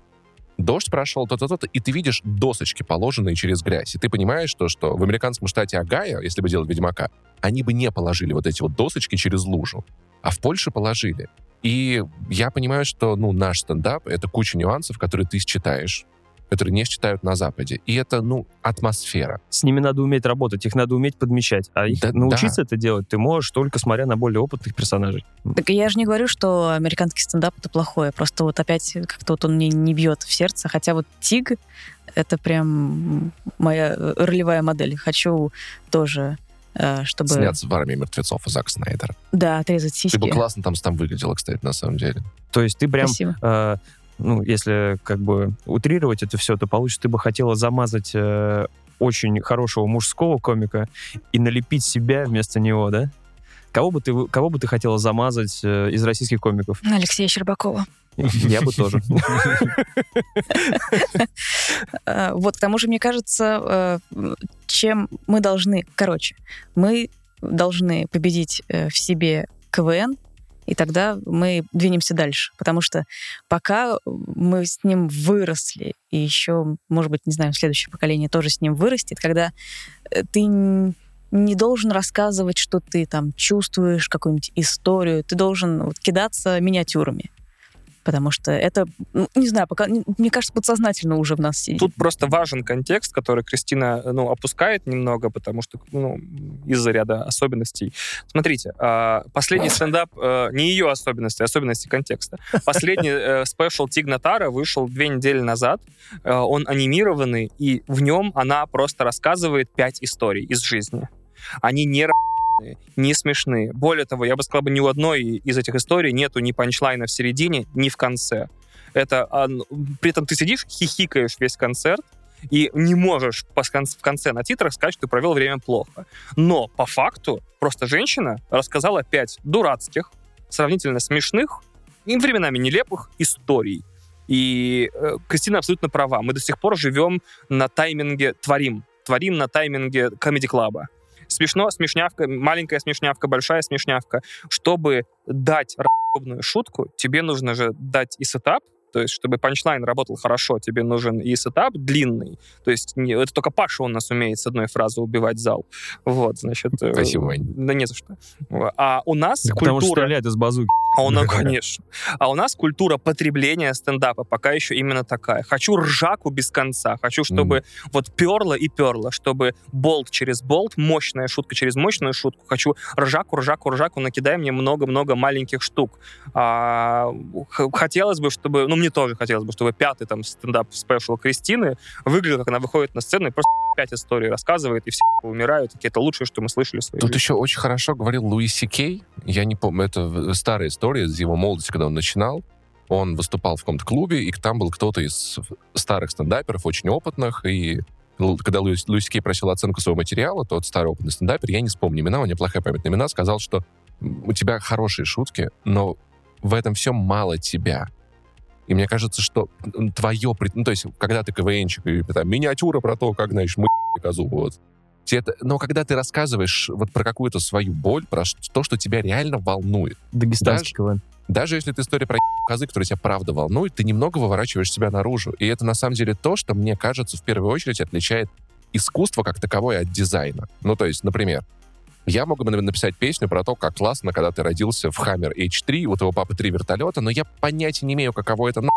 дождь прошел, то-то, то-то, и ты видишь досочки, положенные через грязь. И ты понимаешь, что, что в американском штате Агая, если бы делали Ведьмака, они бы не положили вот эти вот досочки через лужу. А в Польше положили. И я понимаю, что ну, наш стендап — это куча нюансов, которые ты считаешь, которые не считают на Западе. И это, ну, атмосфера. С ними надо уметь работать, их надо уметь подмечать. А их Да- научиться это делать ты можешь только смотря на более опытных персонажей. Так я же не говорю, что американский стендап это плохое. Просто вот опять как-то вот он мне не бьет в сердце. Хотя вот Тиг это прям моя ролевая модель. Хочу тоже, чтобы... Сняться в армии мертвецов Зак Снайдер. Да, отрезать Ты сиськи. бы классно там, там выглядела, кстати, на самом деле. То есть ты прям, Спасибо. э, ну, если как бы утрировать это все, то получится, ты бы хотела замазать э, очень хорошего мужского комика и налепить себя вместо него, да? Кого бы ты, кого бы ты хотела замазать э, из российских комиков? Алексея Щербакова. Я бы тоже. Э, Вот, к тому же, мне кажется, э, чем мы должны... Короче, мы должны победить э, в себе КВН, и тогда мы двинемся дальше. Потому что пока мы с ним выросли, и еще, может быть, не знаю, следующее поколение тоже с ним вырастет, когда ты не должен рассказывать, что ты там чувствуешь, какую-нибудь историю, ты должен вот, кидаться миниатюрами. Потому что это, ну, не знаю, пока, не- мне кажется, подсознательно уже в нас сидит. Тут просто важен контекст, который Кристина ну, опускает немного, потому что ну, из-за ряда особенностей. Смотрите, а, последний стендап, э, не ее особенности, а особенности контекста. Последний э, спешл Тигна Тара вышел две недели назад. Э, Он анимированный, и в нем она просто рассказывает пять историй из жизни. Они не не смешные. Более того, я бы сказал, бы, ни у одной из этих историй нету ни панчлайна в середине, ни в конце. Это, при этом ты сидишь, хихикаешь весь концерт, и не можешь в конце на титрах сказать, что ты провел время плохо. Но по факту просто женщина рассказала пять дурацких, сравнительно смешных и временами нелепых историй. И э, Кристина абсолютно права. Мы до сих пор живем на тайминге «творим». Творим на тайминге комедий-клаба. Смешно, смешнявка, маленькая смешнявка, большая смешнявка. Чтобы дать шутку, тебе нужно же дать и setup, то есть, чтобы punchline работал хорошо, тебе нужен и setup длинный. То есть, не- это только Паша у нас умеет с одной фразы убивать зал. Вот, значит... э, Спасибо, Вань. Да не за что. А у нас Так Потому что культура... стреляет из базуки. А у нас, конечно. А у нас культура потребления стендапа пока еще именно такая. Хочу ржаку без конца. Хочу, чтобы вот перло и перло, чтобы болт через болт, мощная шутка через мощную шутку. Хочу ржаку, ржаку, ржаку, накидай мне много-много маленьких штук. А, хотелось бы, чтобы, ну мне тоже хотелось бы, чтобы пятый там стендап спешл Кристины выглядел, как она выходит на сцену и просто пять историй рассказывает, и все умирают. Такие, это лучшее, что мы слышали в своей Тут жизни. еще очень хорошо говорил Луи Си Кей. Я не помню, это в- старая история из его молодости, когда он начинал. Он выступал в каком-то клубе, и там был кто-то из старых стендаперов, очень опытных, и когда Луи, Луи Си Кей просил оценку своего материала, тот старый опытный стендапер, я не вспомню имена, у него плохая память на имена, сказал, что «М, у тебя хорошие шутки, но в этом всем мало тебя. И мне кажется, что твое... Ну, то есть, когда ты КВНчик, и там миниатюра про то, как, знаешь, мы (laughs) козу, вот, это- но когда ты рассказываешь вот про какую-то свою боль, про то, что тебя реально волнует, Дагестанский КВН. даже если это история про (laughs) козы, которая тебя правда волнует, ты немного выворачиваешь себя наружу. И это на самом деле то, что, мне кажется, в первую очередь отличает искусство как таковое от дизайна. Ну, то есть, например, я мог бы наверное, написать песню про то, как классно, когда ты родился в Hammer H3, у твоего папы три вертолета, но я понятия не имею, каково это на...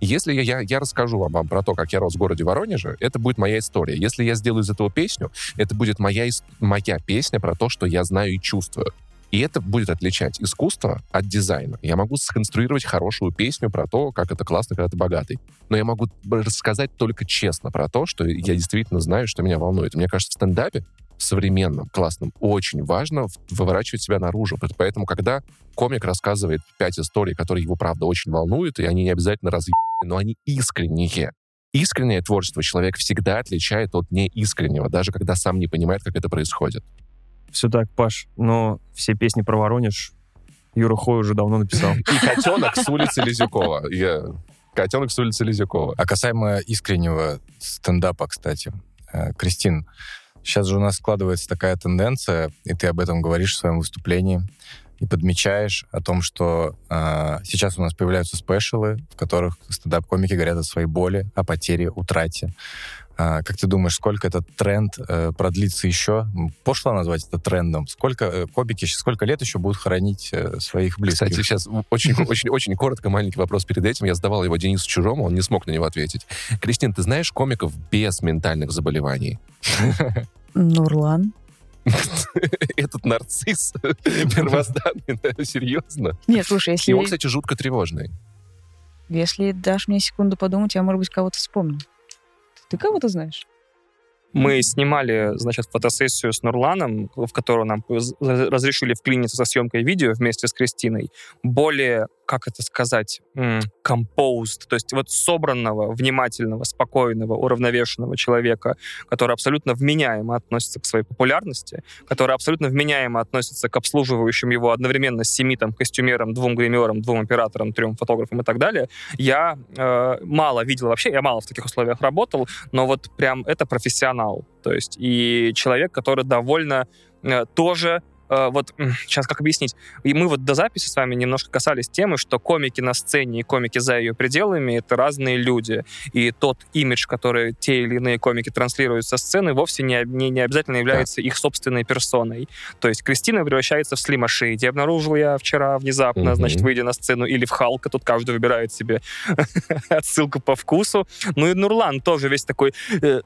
Если я, я, я расскажу вам, вам про то, как я рос в городе Воронеже, это будет моя история. Если я сделаю из этого песню, это будет моя, моя песня про то, что я знаю и чувствую. И это будет отличать искусство от дизайна. Я могу сконструировать хорошую песню про то, как это классно, когда ты богатый. Но я могу рассказать только честно про то, что я действительно знаю, что меня волнует. Мне кажется, в стендапе современном, классном, очень важно выворачивать себя наружу. Поэтому, когда комик рассказывает пять историй, которые его, правда, очень волнуют, и они не обязательно разъебаны, но они искренние. Искреннее творчество человек всегда отличает от неискреннего, даже когда сам не понимает, как это происходит. Все так, Паш, но все песни про Воронеж Юра Хой уже давно написал. И котенок с улицы Лизюкова. Я... Котенок с улицы Лизюкова. А касаемо искреннего стендапа, кстати, э, Кристин, сейчас же у нас складывается такая тенденция, и ты об этом говоришь в своем выступлении, и подмечаешь о том, что э, сейчас у нас появляются спешалы, в которых стендап-комики говорят о своей боли, о потере, утрате. А, как ты думаешь, сколько этот тренд э, продлится еще? Пошло назвать это трендом? Сколько э, комики, щ- сколько лет еще будут хоронить э, своих близких? Кстати, сейчас очень, (laughs) очень, очень коротко маленький вопрос перед этим. Я задавал его Денису Чужому, он не смог на него ответить. Кристин, ты знаешь комиков без ментальных заболеваний? Нурлан. (laughs) Этот нарцисс (laughs) первозданный, да, серьезно? Нет, слушай, И если, он, кстати, жутко тревожный. если дашь мне секунду подумать, я, может быть, кого-то вспомню. Ты кого-то знаешь? Мы снимали, значит, фотосессию с Нурланом, в которую нам разрешили вклиниться со съемкой видео вместе с Кристиной. Более как это сказать, composed, то есть вот собранного, внимательного, спокойного, уравновешенного человека, который абсолютно вменяемо относится к своей популярности, который абсолютно вменяемо относится к обслуживающим его одновременно семи там костюмерам, двум гримерам, двум операторам, трем фотографам и так далее, я э, мало видел вообще, я мало в таких условиях работал, но вот прям это профессионал, то есть и человек, который довольно э, тоже вот сейчас как объяснить? И мы вот до записи с вами немножко касались темы, что комики на сцене и комики за ее пределами — это разные люди. И тот имидж, который те или иные комики транслируют со сцены, вовсе не, не, не обязательно является их собственной персоной. То есть Кристина превращается в Слима Шейди. Обнаружил я вчера внезапно, Мгм. значит, выйдя на сцену, или в Халка. Тут каждый выбирает себе (laughs) отсылку по вкусу. Ну и Нурлан тоже весь такой э,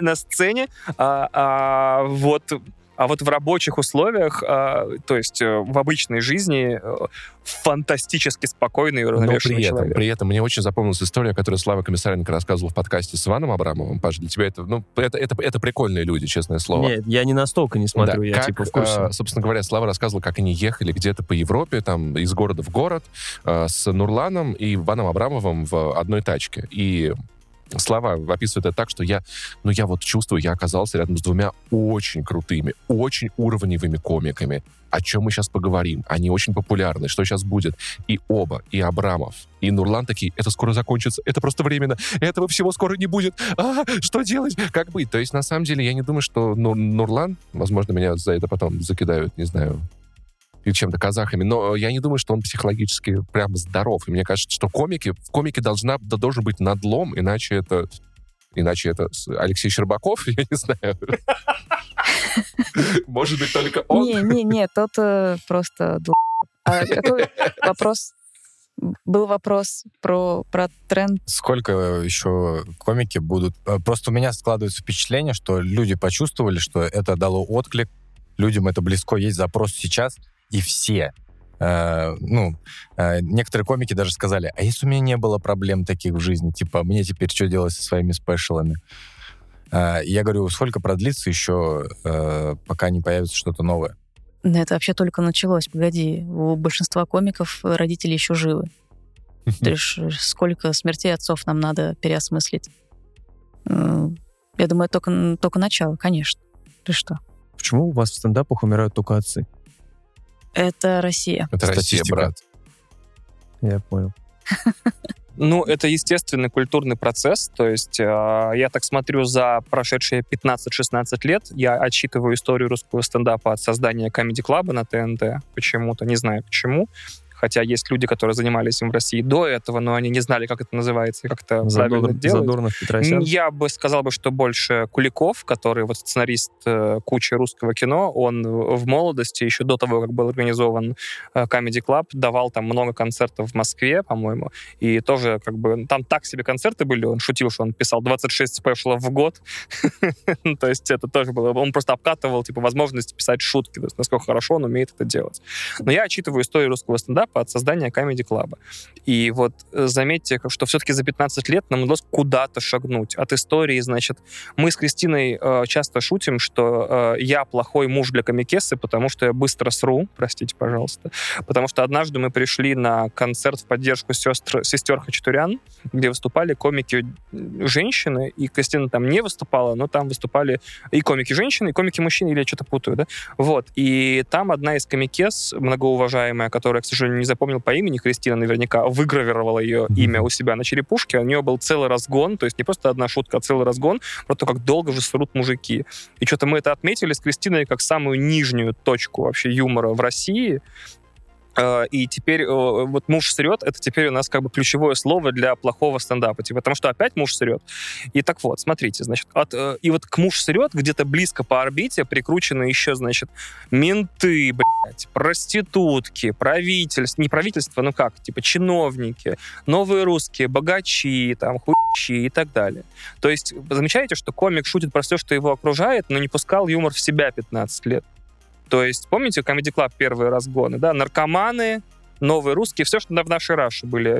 на сцене. А, а вот а вот в рабочих условиях, а, то есть э, в обычной жизни, э, фантастически спокойный и Но уравновешенный при этом, человек. при этом мне очень запомнилась история, которую Слава Комиссаренко рассказывал в подкасте с Иваном Абрамовым. Паш, для тебя это, ну, это, это, это прикольные люди, честное слово. Нет, я не настолько не смотрю, Да, я как, типа в курсе. э, собственно говоря, Слава рассказывал, как они ехали где-то по Европе, там, из города в город, э, с Нурланом и Иваном Абрамовым в одной тачке. И Слава описывает это так, что я, ну, я вот чувствую, я оказался рядом с двумя очень крутыми, очень уровневыми комиками. О чем мы сейчас поговорим? Они очень популярны. Что сейчас будет? И оба, и Абрамов, и Нурлан такие, это скоро закончится, это просто временно, этого всего скоро не будет. А, что делать? Как быть? То есть, на самом деле, я не думаю, что Нур- Нурлан, возможно, меня за это потом закидают, не знаю, и чем-то казахами, но я не думаю, что он психологически прям здоров. И мне кажется, что комики, в комике должна, да, должен быть надлом, иначе это Иначе это Алексей Щербаков, (laughs) я не знаю. (laughs) Может быть, только он. Не-не-не, тот э, просто... ду- А (laughs) какой вопрос? Был вопрос про, про тренд. Сколько еще комики будут... э, Просто у меня складывается впечатление, что люди почувствовали, что это дало отклик, людям это близко, есть запрос сейчас, и все. э, ну, э, некоторые комики даже сказали, а если у меня не было проблем таких в жизни, типа, мне теперь что делать со своими спешалами? Э, и я говорю, сколько продлится еще, э, пока не появится что-то новое? Да это вообще только началось. Погоди, у большинства комиков родители еще живы. (laughs) Ты ж, э, сколько смертей отцов нам надо переосмыслить? Э, Я думаю, это только, только начало, конечно. Ты что? Почему у вас в стендапах умирают только отцы? Это Россия. Это Россия, брат. Я понял. (laughs) Ну, это естественный культурный процесс. То есть э, я так смотрю за прошедшие 15-16 лет, я отчитываю историю русского стендапа от создания Comedy Club на ТНТ. Почему-то, не знаю почему. Хотя есть люди, которые занимались им в России до этого, но они не знали, как это называется и как это правильно Задор- делать. Задорнов, Петросян. Я бы сказал бы, что больше Куликов, который вот сценарист э, кучи русского кино, он в молодости, еще до того, как был организован э, Comedy Club, давал там много концертов в Москве, по-моему, и тоже как бы там так себе концерты были, он шутил, что он писал 26 спешлов в год, (laughs) Ну, то есть это тоже было, он просто обкатывал типа возможность писать шутки, то есть насколько хорошо он умеет это делать. Но я отчитываю историю русского стендапа от создания Comedy Club. И вот э, заметьте, что все-таки за 15 лет нам удалось куда-то шагнуть. От истории, значит, мы с Кристиной э, часто шутим, что э, я плохой муж для комикесы, потому что я быстро сру, простите, пожалуйста, потому что однажды мы пришли на концерт в поддержку сестр, сестер Хачатурян, где выступали комики э, и Кристина там не выступала, но там выступали и комики женщины, и комики мужчины, или я что-то путаю, да? Вот. И там одна из комикес, многоуважаемая, которая, к сожалению, не запомнил по имени, Кристина наверняка выгравировала ее имя у себя на черепушке, у нее был целый разгон, то есть не просто одна шутка, а целый разгон про то, как долго же срут мужики. И что-то мы это отметили с Кристиной как самую нижнюю точку вообще юмора в России. Э, И теперь вот муж срет, это теперь у нас как бы ключевое слово для плохого стендапа. Типа, потому что опять муж срет. И так вот, смотрите, значит, от, э, и вот к муж срет где-то близко по орбите прикручены еще, значит, менты, блядь, проститутки, правительство, не правительство, ну как, типа чиновники, новые русские, богачи, там, хуйчи и так далее. То есть, замечаете, что комик шутит про все, что его окружает, но не пускал юмор в себя 15 лет. То есть, помните, Comedy Club первые разгоны, да, наркоманы, новые русские, все, что в нашей Раше были.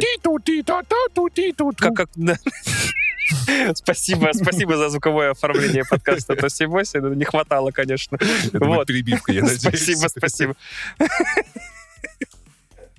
Как, как, да. (laughs) Спасибо, спасибо за звуковое оформление подкаста Тоси Боси. Не хватало, конечно. Это Вот. перебивка, я надеюсь. Спасибо, спасибо.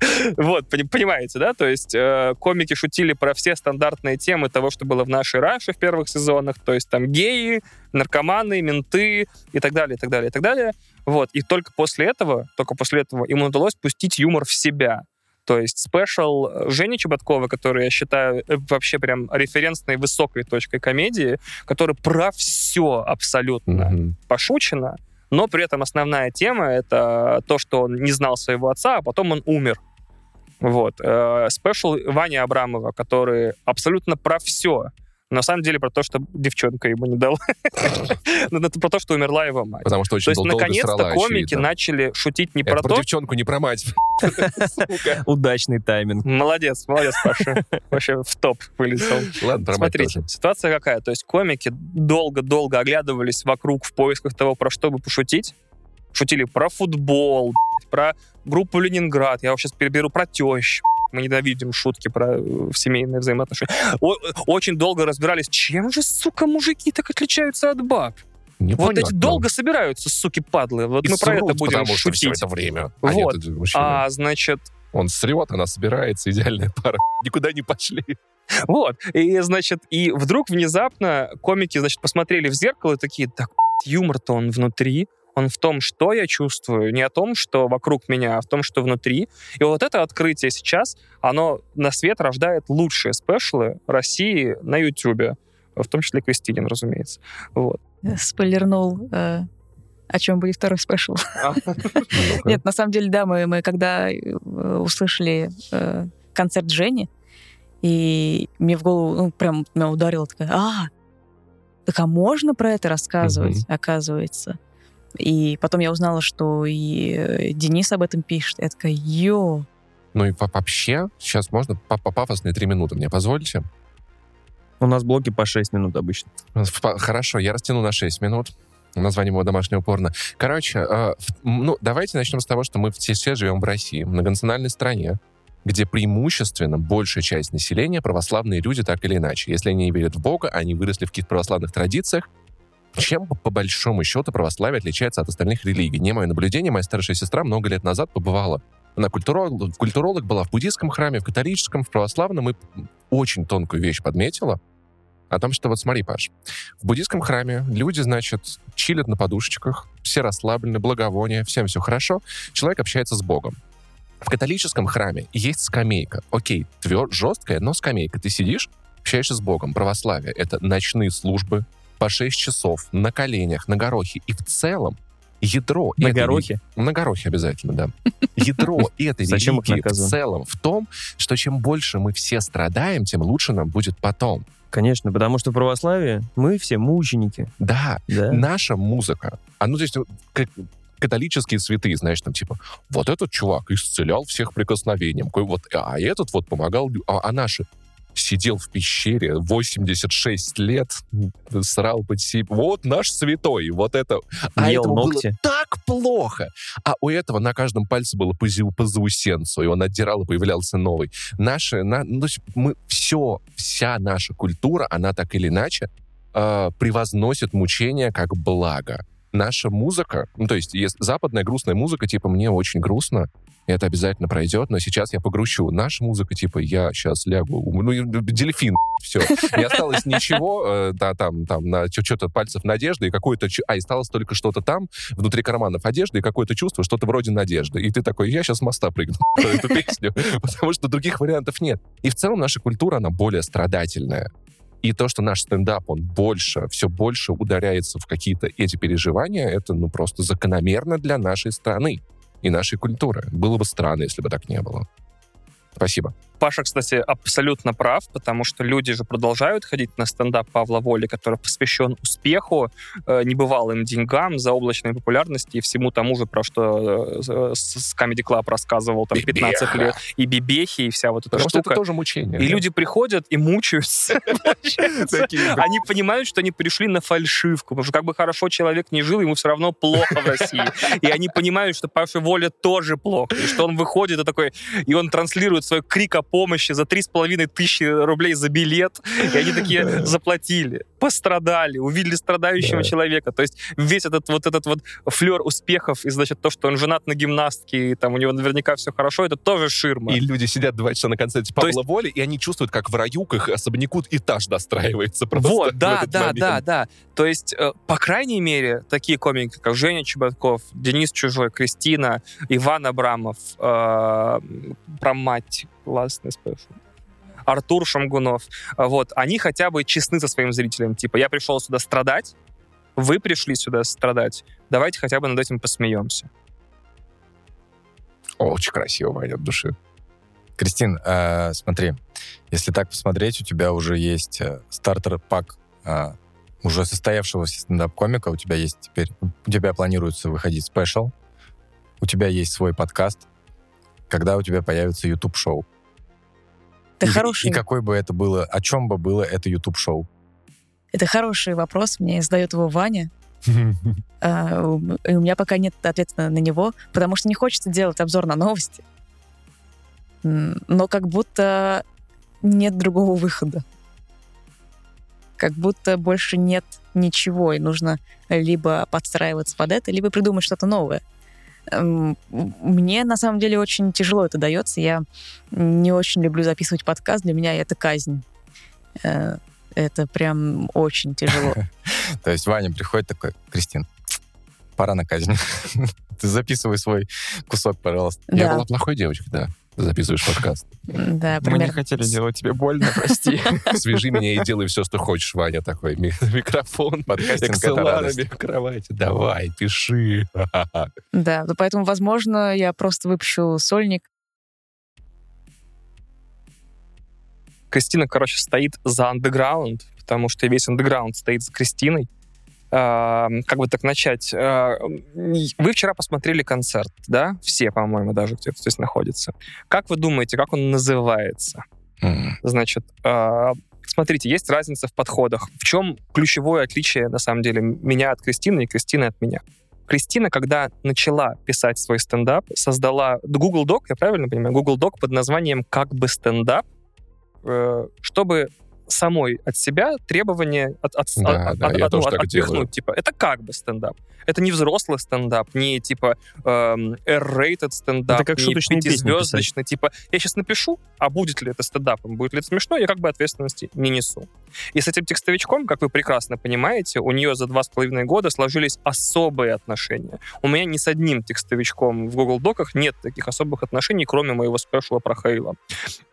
(laughs) Вот, пони- понимаете, да? То есть э, комики шутили про все стандартные темы того, что было в нашей Раше в первых сезонах, то есть там геи, наркоманы, менты и так далее, и так далее, и так далее. Вот, и только после этого, только после этого им удалось пустить юмор в себя. То есть спешл Жени Чеботкова, который я считаю э, вообще прям референсной высокой точкой комедии, который про все абсолютно Мгм. пошучено, но при этом основная тема — это то, что он не знал своего отца, а потом он умер. Вот. Э, Спешл Вани Абрамова, который абсолютно про все. На самом деле про то, что девчонка ему не дала. (laughs) Это про то, что умерла его мать. Потому что То очень есть, дол- долго наконец-то комики начали шутить не Это про про то... девчонку, не про мать. (laughs) Удачный тайминг. Молодец, молодец, Паша. (laughs) Вообще в топ вылетел. Ладно, про Смотрите, ситуация какая. То есть комики долго-долго оглядывались вокруг в поисках того, про что бы пошутить. Шутили про футбол, про группу Ленинград. Я сейчас переберу про тещ. Мы ненавидим шутки про э, семейные взаимоотношения. О- очень долго разбирались, чем же, сука, мужики так отличаются от баб. Вот Непонятно. эти долго собираются, суки-падлы. Вот И мы про это будем потому что все шутить. это время. Вот. А нет, это мужчина. А, значит, Он срет, она собирается, идеальная пара. (laughs) Никуда не пошли. Вот. И, значит, и вдруг внезапно комики, значит, посмотрели в зеркало и такие, так, юмор-то он внутри, он в том, что я чувствую, не о том, что вокруг меня, а в том, что внутри. И вот это открытие сейчас, оно на свет рождает лучшие спешлы России на Ютубе. В том числе Кристинин, разумеется. Вот. Спойлернул, э, о чем будет второй спешл. Ну-ка. (laughs) Нет, на самом деле, да, мы, мы когда э, услышали э, концерт Жени, и мне в голову ну, прям меня ударило такая, а, так а можно про это рассказывать, оказывается. И потом я узнала, что и Денис об этом пишет. Я такая, йо, Ну и во- вообще, сейчас можно по по- пафосные три минуты мне позволите? У нас блоки по 6 минут обычно. Хорошо, я растяну на 6 минут. Название его домашнего порно. Короче, э, ну, давайте начнем с того, что мы все, все живем в России, многонациональной стране, где преимущественно большая часть населения православные люди так или иначе. Если они не верят в Бога, они выросли в каких-то православных традициях, чем, по, большому счету, православие отличается от остальных религий? Не мое наблюдение, моя старшая сестра много лет назад побывала. Она культуролог, культуролог была в буддийском храме, в католическом, в православном, и очень тонкую вещь подметила о том, что вот смотри, Паш, в буддийском храме люди, значит, чилят на подушечках, все расслаблены, благовония, всем все хорошо, человек общается с Богом. В католическом храме есть скамейка. Окей, твер, жесткая, но скамейка. Ты сидишь, общаешься с Богом. Православие — это ночные службы по 6 часов, на коленях, на горохе. И в целом ядро... На этой горохе? на горохе обязательно, да. (laughs) Ядро этой религии в целом в том, что чем больше мы все страдаем, тем лучше нам будет потом. Конечно, потому что православие, мы все мученики. Да, Да. наша музыка, а ну, то есть, как католические святые, знаешь, там, типа, вот этот чувак исцелял всех прикосновением, вот, а этот вот помогал, а, а наши сидел в пещере 86 лет, срал под себе. Вот наш святой, вот это. А Ел этому ногти. было так плохо. А у этого на каждом пальце было по, зю- по заусенцу, и он отдирал, и появлялся новый. Наши, на, ну, мы все, вся наша культура, она так или иначе э, превозносит мучения как благо. Наша музыка, ну, то есть есть западная грустная музыка, типа, мне очень грустно, и это обязательно пройдет, но сейчас я погрущу. Наша музыка, типа, я сейчас лягу, ну, и дельфин, (laughs) все. Не осталось ничего, э, да, там, там, на что-то пальцев надежды, и какое-то... А, и осталось только что-то там, внутри карманов одежды, и какое-то чувство, что-то вроде надежды. И ты такой, я сейчас моста прыгну (laughs) под эту песню, (laughs) потому что других вариантов нет. И в целом наша культура, она более страдательная. И то, что наш стендап, он больше, все больше ударяется в какие-то эти переживания, это, ну, просто закономерно для нашей страны и нашей культуры. Было бы странно, если бы так не было. Спасибо. Паша, кстати, абсолютно прав, потому что люди же продолжают ходить на стендап Павла Воли, который посвящен успеху, э, небывалым деньгам, заоблачной популярности и всему тому же, про что э, с Comedy Club рассказывал там 15 Бибеха. лет, и бибехи, и вся вот эта Потому что штука. это тоже мучение. И да. люди приходят и мучаются. (laughs) Они понимают, что они пришли на фальшивку, потому что как бы хорошо человек не жил, ему все равно плохо в России. И они понимают, что Паша Воля тоже плохо, и что он выходит и такой, и он транслирует свой крик о помощи за три с половиной тысячи рублей за билет, и они такие заплатили. Пострадали, увидели страдающего Да. человека. То есть весь этот вот этот вот флер успехов и, значит, то, что он женат на гимнастке, и там у него наверняка все хорошо, это тоже ширма. И люди сидят два часа на концерте Павла Воли, и они чувствуют, как в раю к их особняку этаж достраивается просто Вот, да, да, момент. да, да. То есть, э, по крайней мере, такие комики, как Женя Чеботков, Денис Чужой, Кристина, Иван Абрамов, э, про мать, классный спешл. Артур Шамгунов. э, Вот, они хотя бы честны со своим зрителем. Типа, я пришел сюда страдать, вы пришли сюда страдать, давайте хотя бы над этим посмеемся. Очень красиво, Ваня, души. Кристин, э, смотри, если так посмотреть, у тебя уже есть э, стартер-пак э, уже состоявшегося стендап-комика, у тебя есть теперь, у тебя планируется выходить спешл, у тебя есть свой подкаст, когда у тебя появится YouTube-шоу. Это и, хороший, и какой бы это было, о чем бы было это YouTube-шоу? это хороший вопрос. Мне задает его Ваня. (laughs) А, у- меня пока нет ответа на него, потому что не хочется делать обзор на новости. Но как будто нет другого выхода. Как будто больше нет ничего, и нужно либо подстраиваться под это, либо придумать что-то новое. Эм, Мне на самом деле очень тяжело это дается. Я не очень люблю записывать подкаст. Для меня это казнь. Э, Это прям очень тяжело. (laughs) То есть Ваня приходит такой, Кристин, пора на казнь. (laughs) Ты записывай свой кусок, пожалуйста. Я была плохой девочкой, да. Записываешь подкаст. да, Мы не хотели делать тебе больно, (laughs) прости. Свяжи меня и делай все, что хочешь, Ваня, такой. Ми- (laughs) Микрофон, Подкастинг — это радость. экселарами в кровати. Давай, пиши. (laughs) Да, поэтому, возможно, я просто выпущу сольник. Кристина, короче, стоит за андеграунд, потому что весь андеграунд стоит за Кристиной. Как бы так начать? А, Вы вчера посмотрели концерт, да? Все, по-моему, даже где-то здесь находятся. Как вы думаете, как он называется? М. Значит, а, смотрите, есть разница в подходах. В чем ключевое отличие, на самом деле, меня от Кристины и Кристины от меня? Кристина, когда начала писать свой стендап, создала Google Doc, я правильно понимаю, Google Doc под названием «Как бы стендап», э, чтобы самой от себя требования от, от, Да, от- да, от- я от- ну, тоже от- так отпихнуть. делаю. Типа, это как бы стендап. Это не взрослый стендап, не типа эм, R-rated стендап, Это как не пятизвездочный. Типа, я сейчас напишу, а будет ли это стендапом, будет ли это смешно, я как бы ответственности не несу. И с этим текстовичком, как вы прекрасно понимаете, у нее за два с половиной года сложились особые отношения. У меня ни с одним текстовичком в Google Доках нет таких особых отношений, кроме моего спешла про Хейла,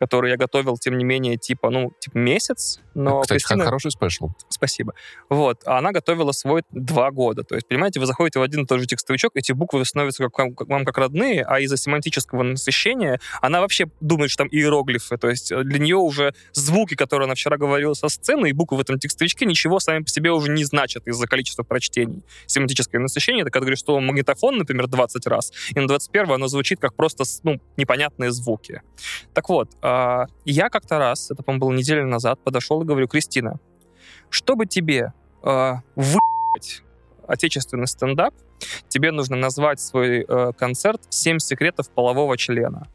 который я готовил, тем не менее, типа, ну, типа месяц, но Кстати, Кристина- хороший спешл. Спасибо. Вот. А она готовила свой два года. То есть, понимаете, вы заходите в один и тот же текстовичок, эти буквы становятся как, вам- как вам как родные, а из-за семантического насыщения она вообще думает, что там иероглифы. То есть э, для нее уже звуки, которые она вчера говорила со сцены, и буквы в этом текстовичке ничего сами по себе уже не значат из-за количества прочтений. Семантическое насыщение, это когда говоришь, что магнитофон, например, 20 раз, и на 21 оно звучит как просто ну, непонятные звуки. Так вот, а, я как-то раз, это, по-моему, было неделю назад, подошел и говорю, Кристина, чтобы тебе э, выебать отечественный стендап, тебе нужно назвать свой э, концерт «Семь секретов полового члена».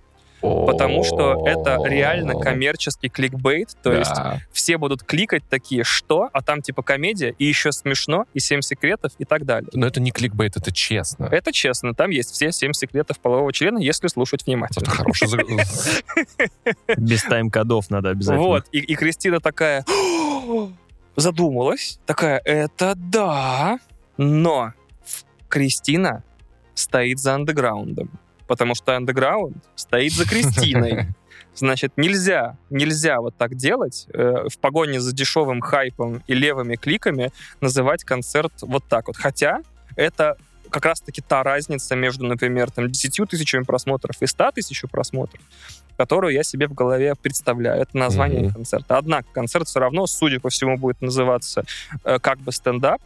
Потому что это реально коммерческий кликбейт, то есть все будут кликать такие, что, а там типа комедия, и еще смешно, и семь секретов, и так далее. Но это не кликбейт, это честно. Это честно, там есть все семь секретов полового члена, если слушать внимательно. Это хороший (laughs) Без тайм-кодов надо обязательно. Вот, и Кристина такая задумалась, такая, это да, но Кристина стоит за андеграундом, потому что андеграунд стоит за Кристиной. (laughs) Значит, нельзя, нельзя вот так делать, э, в погоне за дешевым хайпом и левыми кликами называть концерт вот так вот. Хотя это как раз-таки та разница между, например, там, 10 тысячами просмотров и 100 тысяч просмотров, которую я себе в голове представляю. Это название Мгм. концерта. Однако концерт все равно, судя по всему, будет называться э, как бы стендап,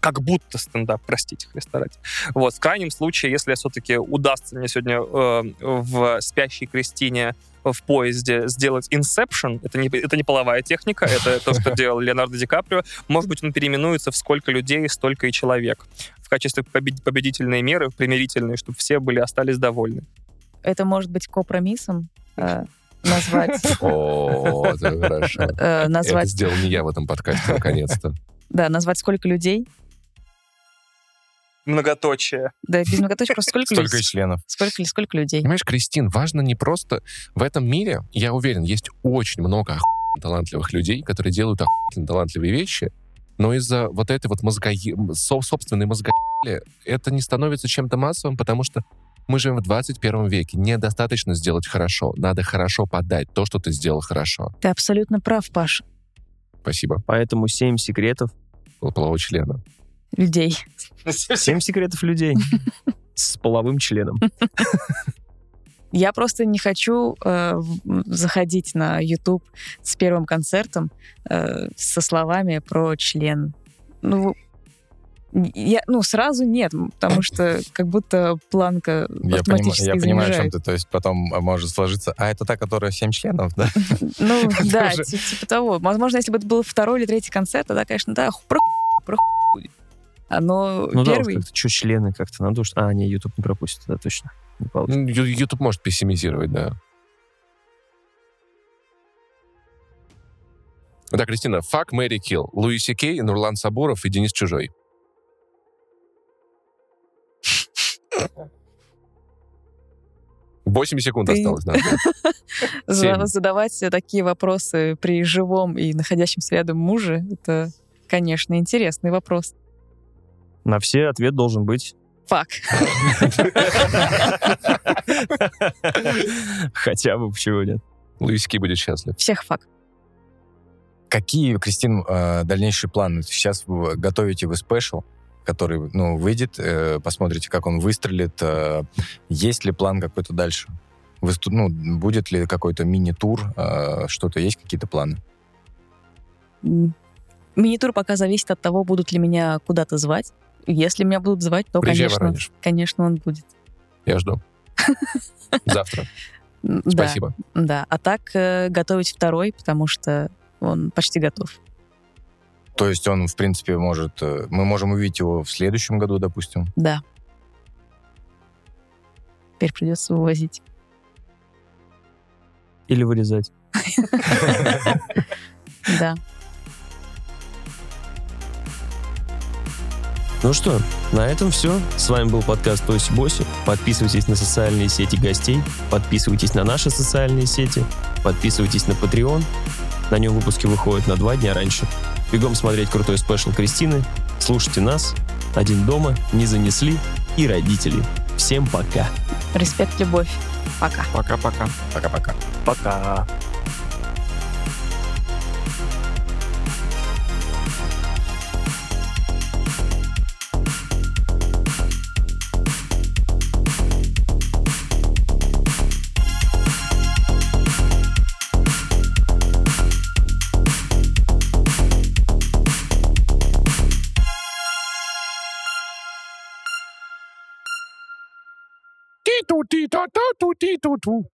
как будто стендап, простите, Христа ради. Вот, в крайнем случае, если все-таки удастся мне сегодня э, в «Спящей Кристине» в поезде сделать Inception, это не, это не половая техника, это то, что делал Леонардо Ди Каприо, может быть, он переименуется в «Сколько людей, столько и человек» в качестве побед- победительной меры, примирительной, чтобы все были остались довольны. Это может быть компромиссом. э, назвать, (laughs) О, это хорошо. э, Это назвать, сделал не я в этом подкасте, наконец-то. да, назвать сколько людей, Многоточие. да, без многоточия, просто сколько Столько людей, членов. сколько, сколько людей. Понимаешь, Кристин, важно не просто... В этом мире, я уверен, есть очень много талантливых людей, которые делают охуенно талантливые вещи, но из-за вот этой вот мозго... со- собственной мозго... это не становится чем-то массовым, потому что мы живем в 21 веке. Недостаточно сделать хорошо. Надо хорошо подать то, что ты сделал хорошо. Ты абсолютно прав, Паш. Спасибо. Поэтому семь секретов. Полового члена. Людей. Семь секретов людей с половым членом. Я просто не хочу э, заходить на YouTube с первым концертом э, со словами про член. Ну, я, ну, сразу нет, потому что как будто планка Я, автоматически я понимаю, о чем ты. То есть потом может сложиться... А это та, которая 7 членов, да? Ну, (laughs) да, типа того. Возможно, если бы это был второй или третий концерт, тогда, конечно, да, про ху- про будет. А Ну да, уж первый... как-то что, члены как-то надо уж... А, не, YouTube не пропустит, да, точно. Не получится. Ну, YouTube может пессимизировать, да. Да, Кристина, фак Мэри Килл. Луи Си Кей, Нурлан Сабуров и Денис Чужой. Восемь секунд Ты- осталось, да. (laughs) Задавать такие вопросы при живом и находящемся рядом муже, это, конечно, интересный вопрос. На все ответ должен быть Фак. хотя бы, почему нет. Луи Си Кей будет счастлив. Всех фак. Какие, Кристин, э, дальнейшие планы? Сейчас вы готовите вы спешл, который, ну, выйдет, э, посмотрите, как он выстрелит. э, Есть ли план какой-то дальше? Высту- ну, будет ли какой-то мини-тур? э, Что-то есть, какие-то планы? Мини-тур пока зависит от того, будут ли меня куда-то звать. Если меня будут звать, то, Приезжай конечно, Воронеж. конечно, он будет. Я жду. (laughs) Завтра. Спасибо. Да, да. А так э, готовить второй, потому что он почти готов. То есть он, в принципе, может... э, Мы можем увидеть его в следующем году, допустим. Да. Теперь придется вывозить. Или вырезать. (laughs) Да. Ну что, на этом все. С вами был подкаст Тоси Боси. Подписывайтесь на социальные сети гостей, подписывайтесь на наши социальные сети, подписывайтесь на Patreon. На нем выпуски выходят на два дня раньше. Бегом смотреть крутой спешл Кристины. Слушайте нас. Один дома, не занесли и родители. Всем пока. Респект, любовь. Пока. Пока-пока. Пока-пока. Пока. tutti, tutti, tutti, tutti.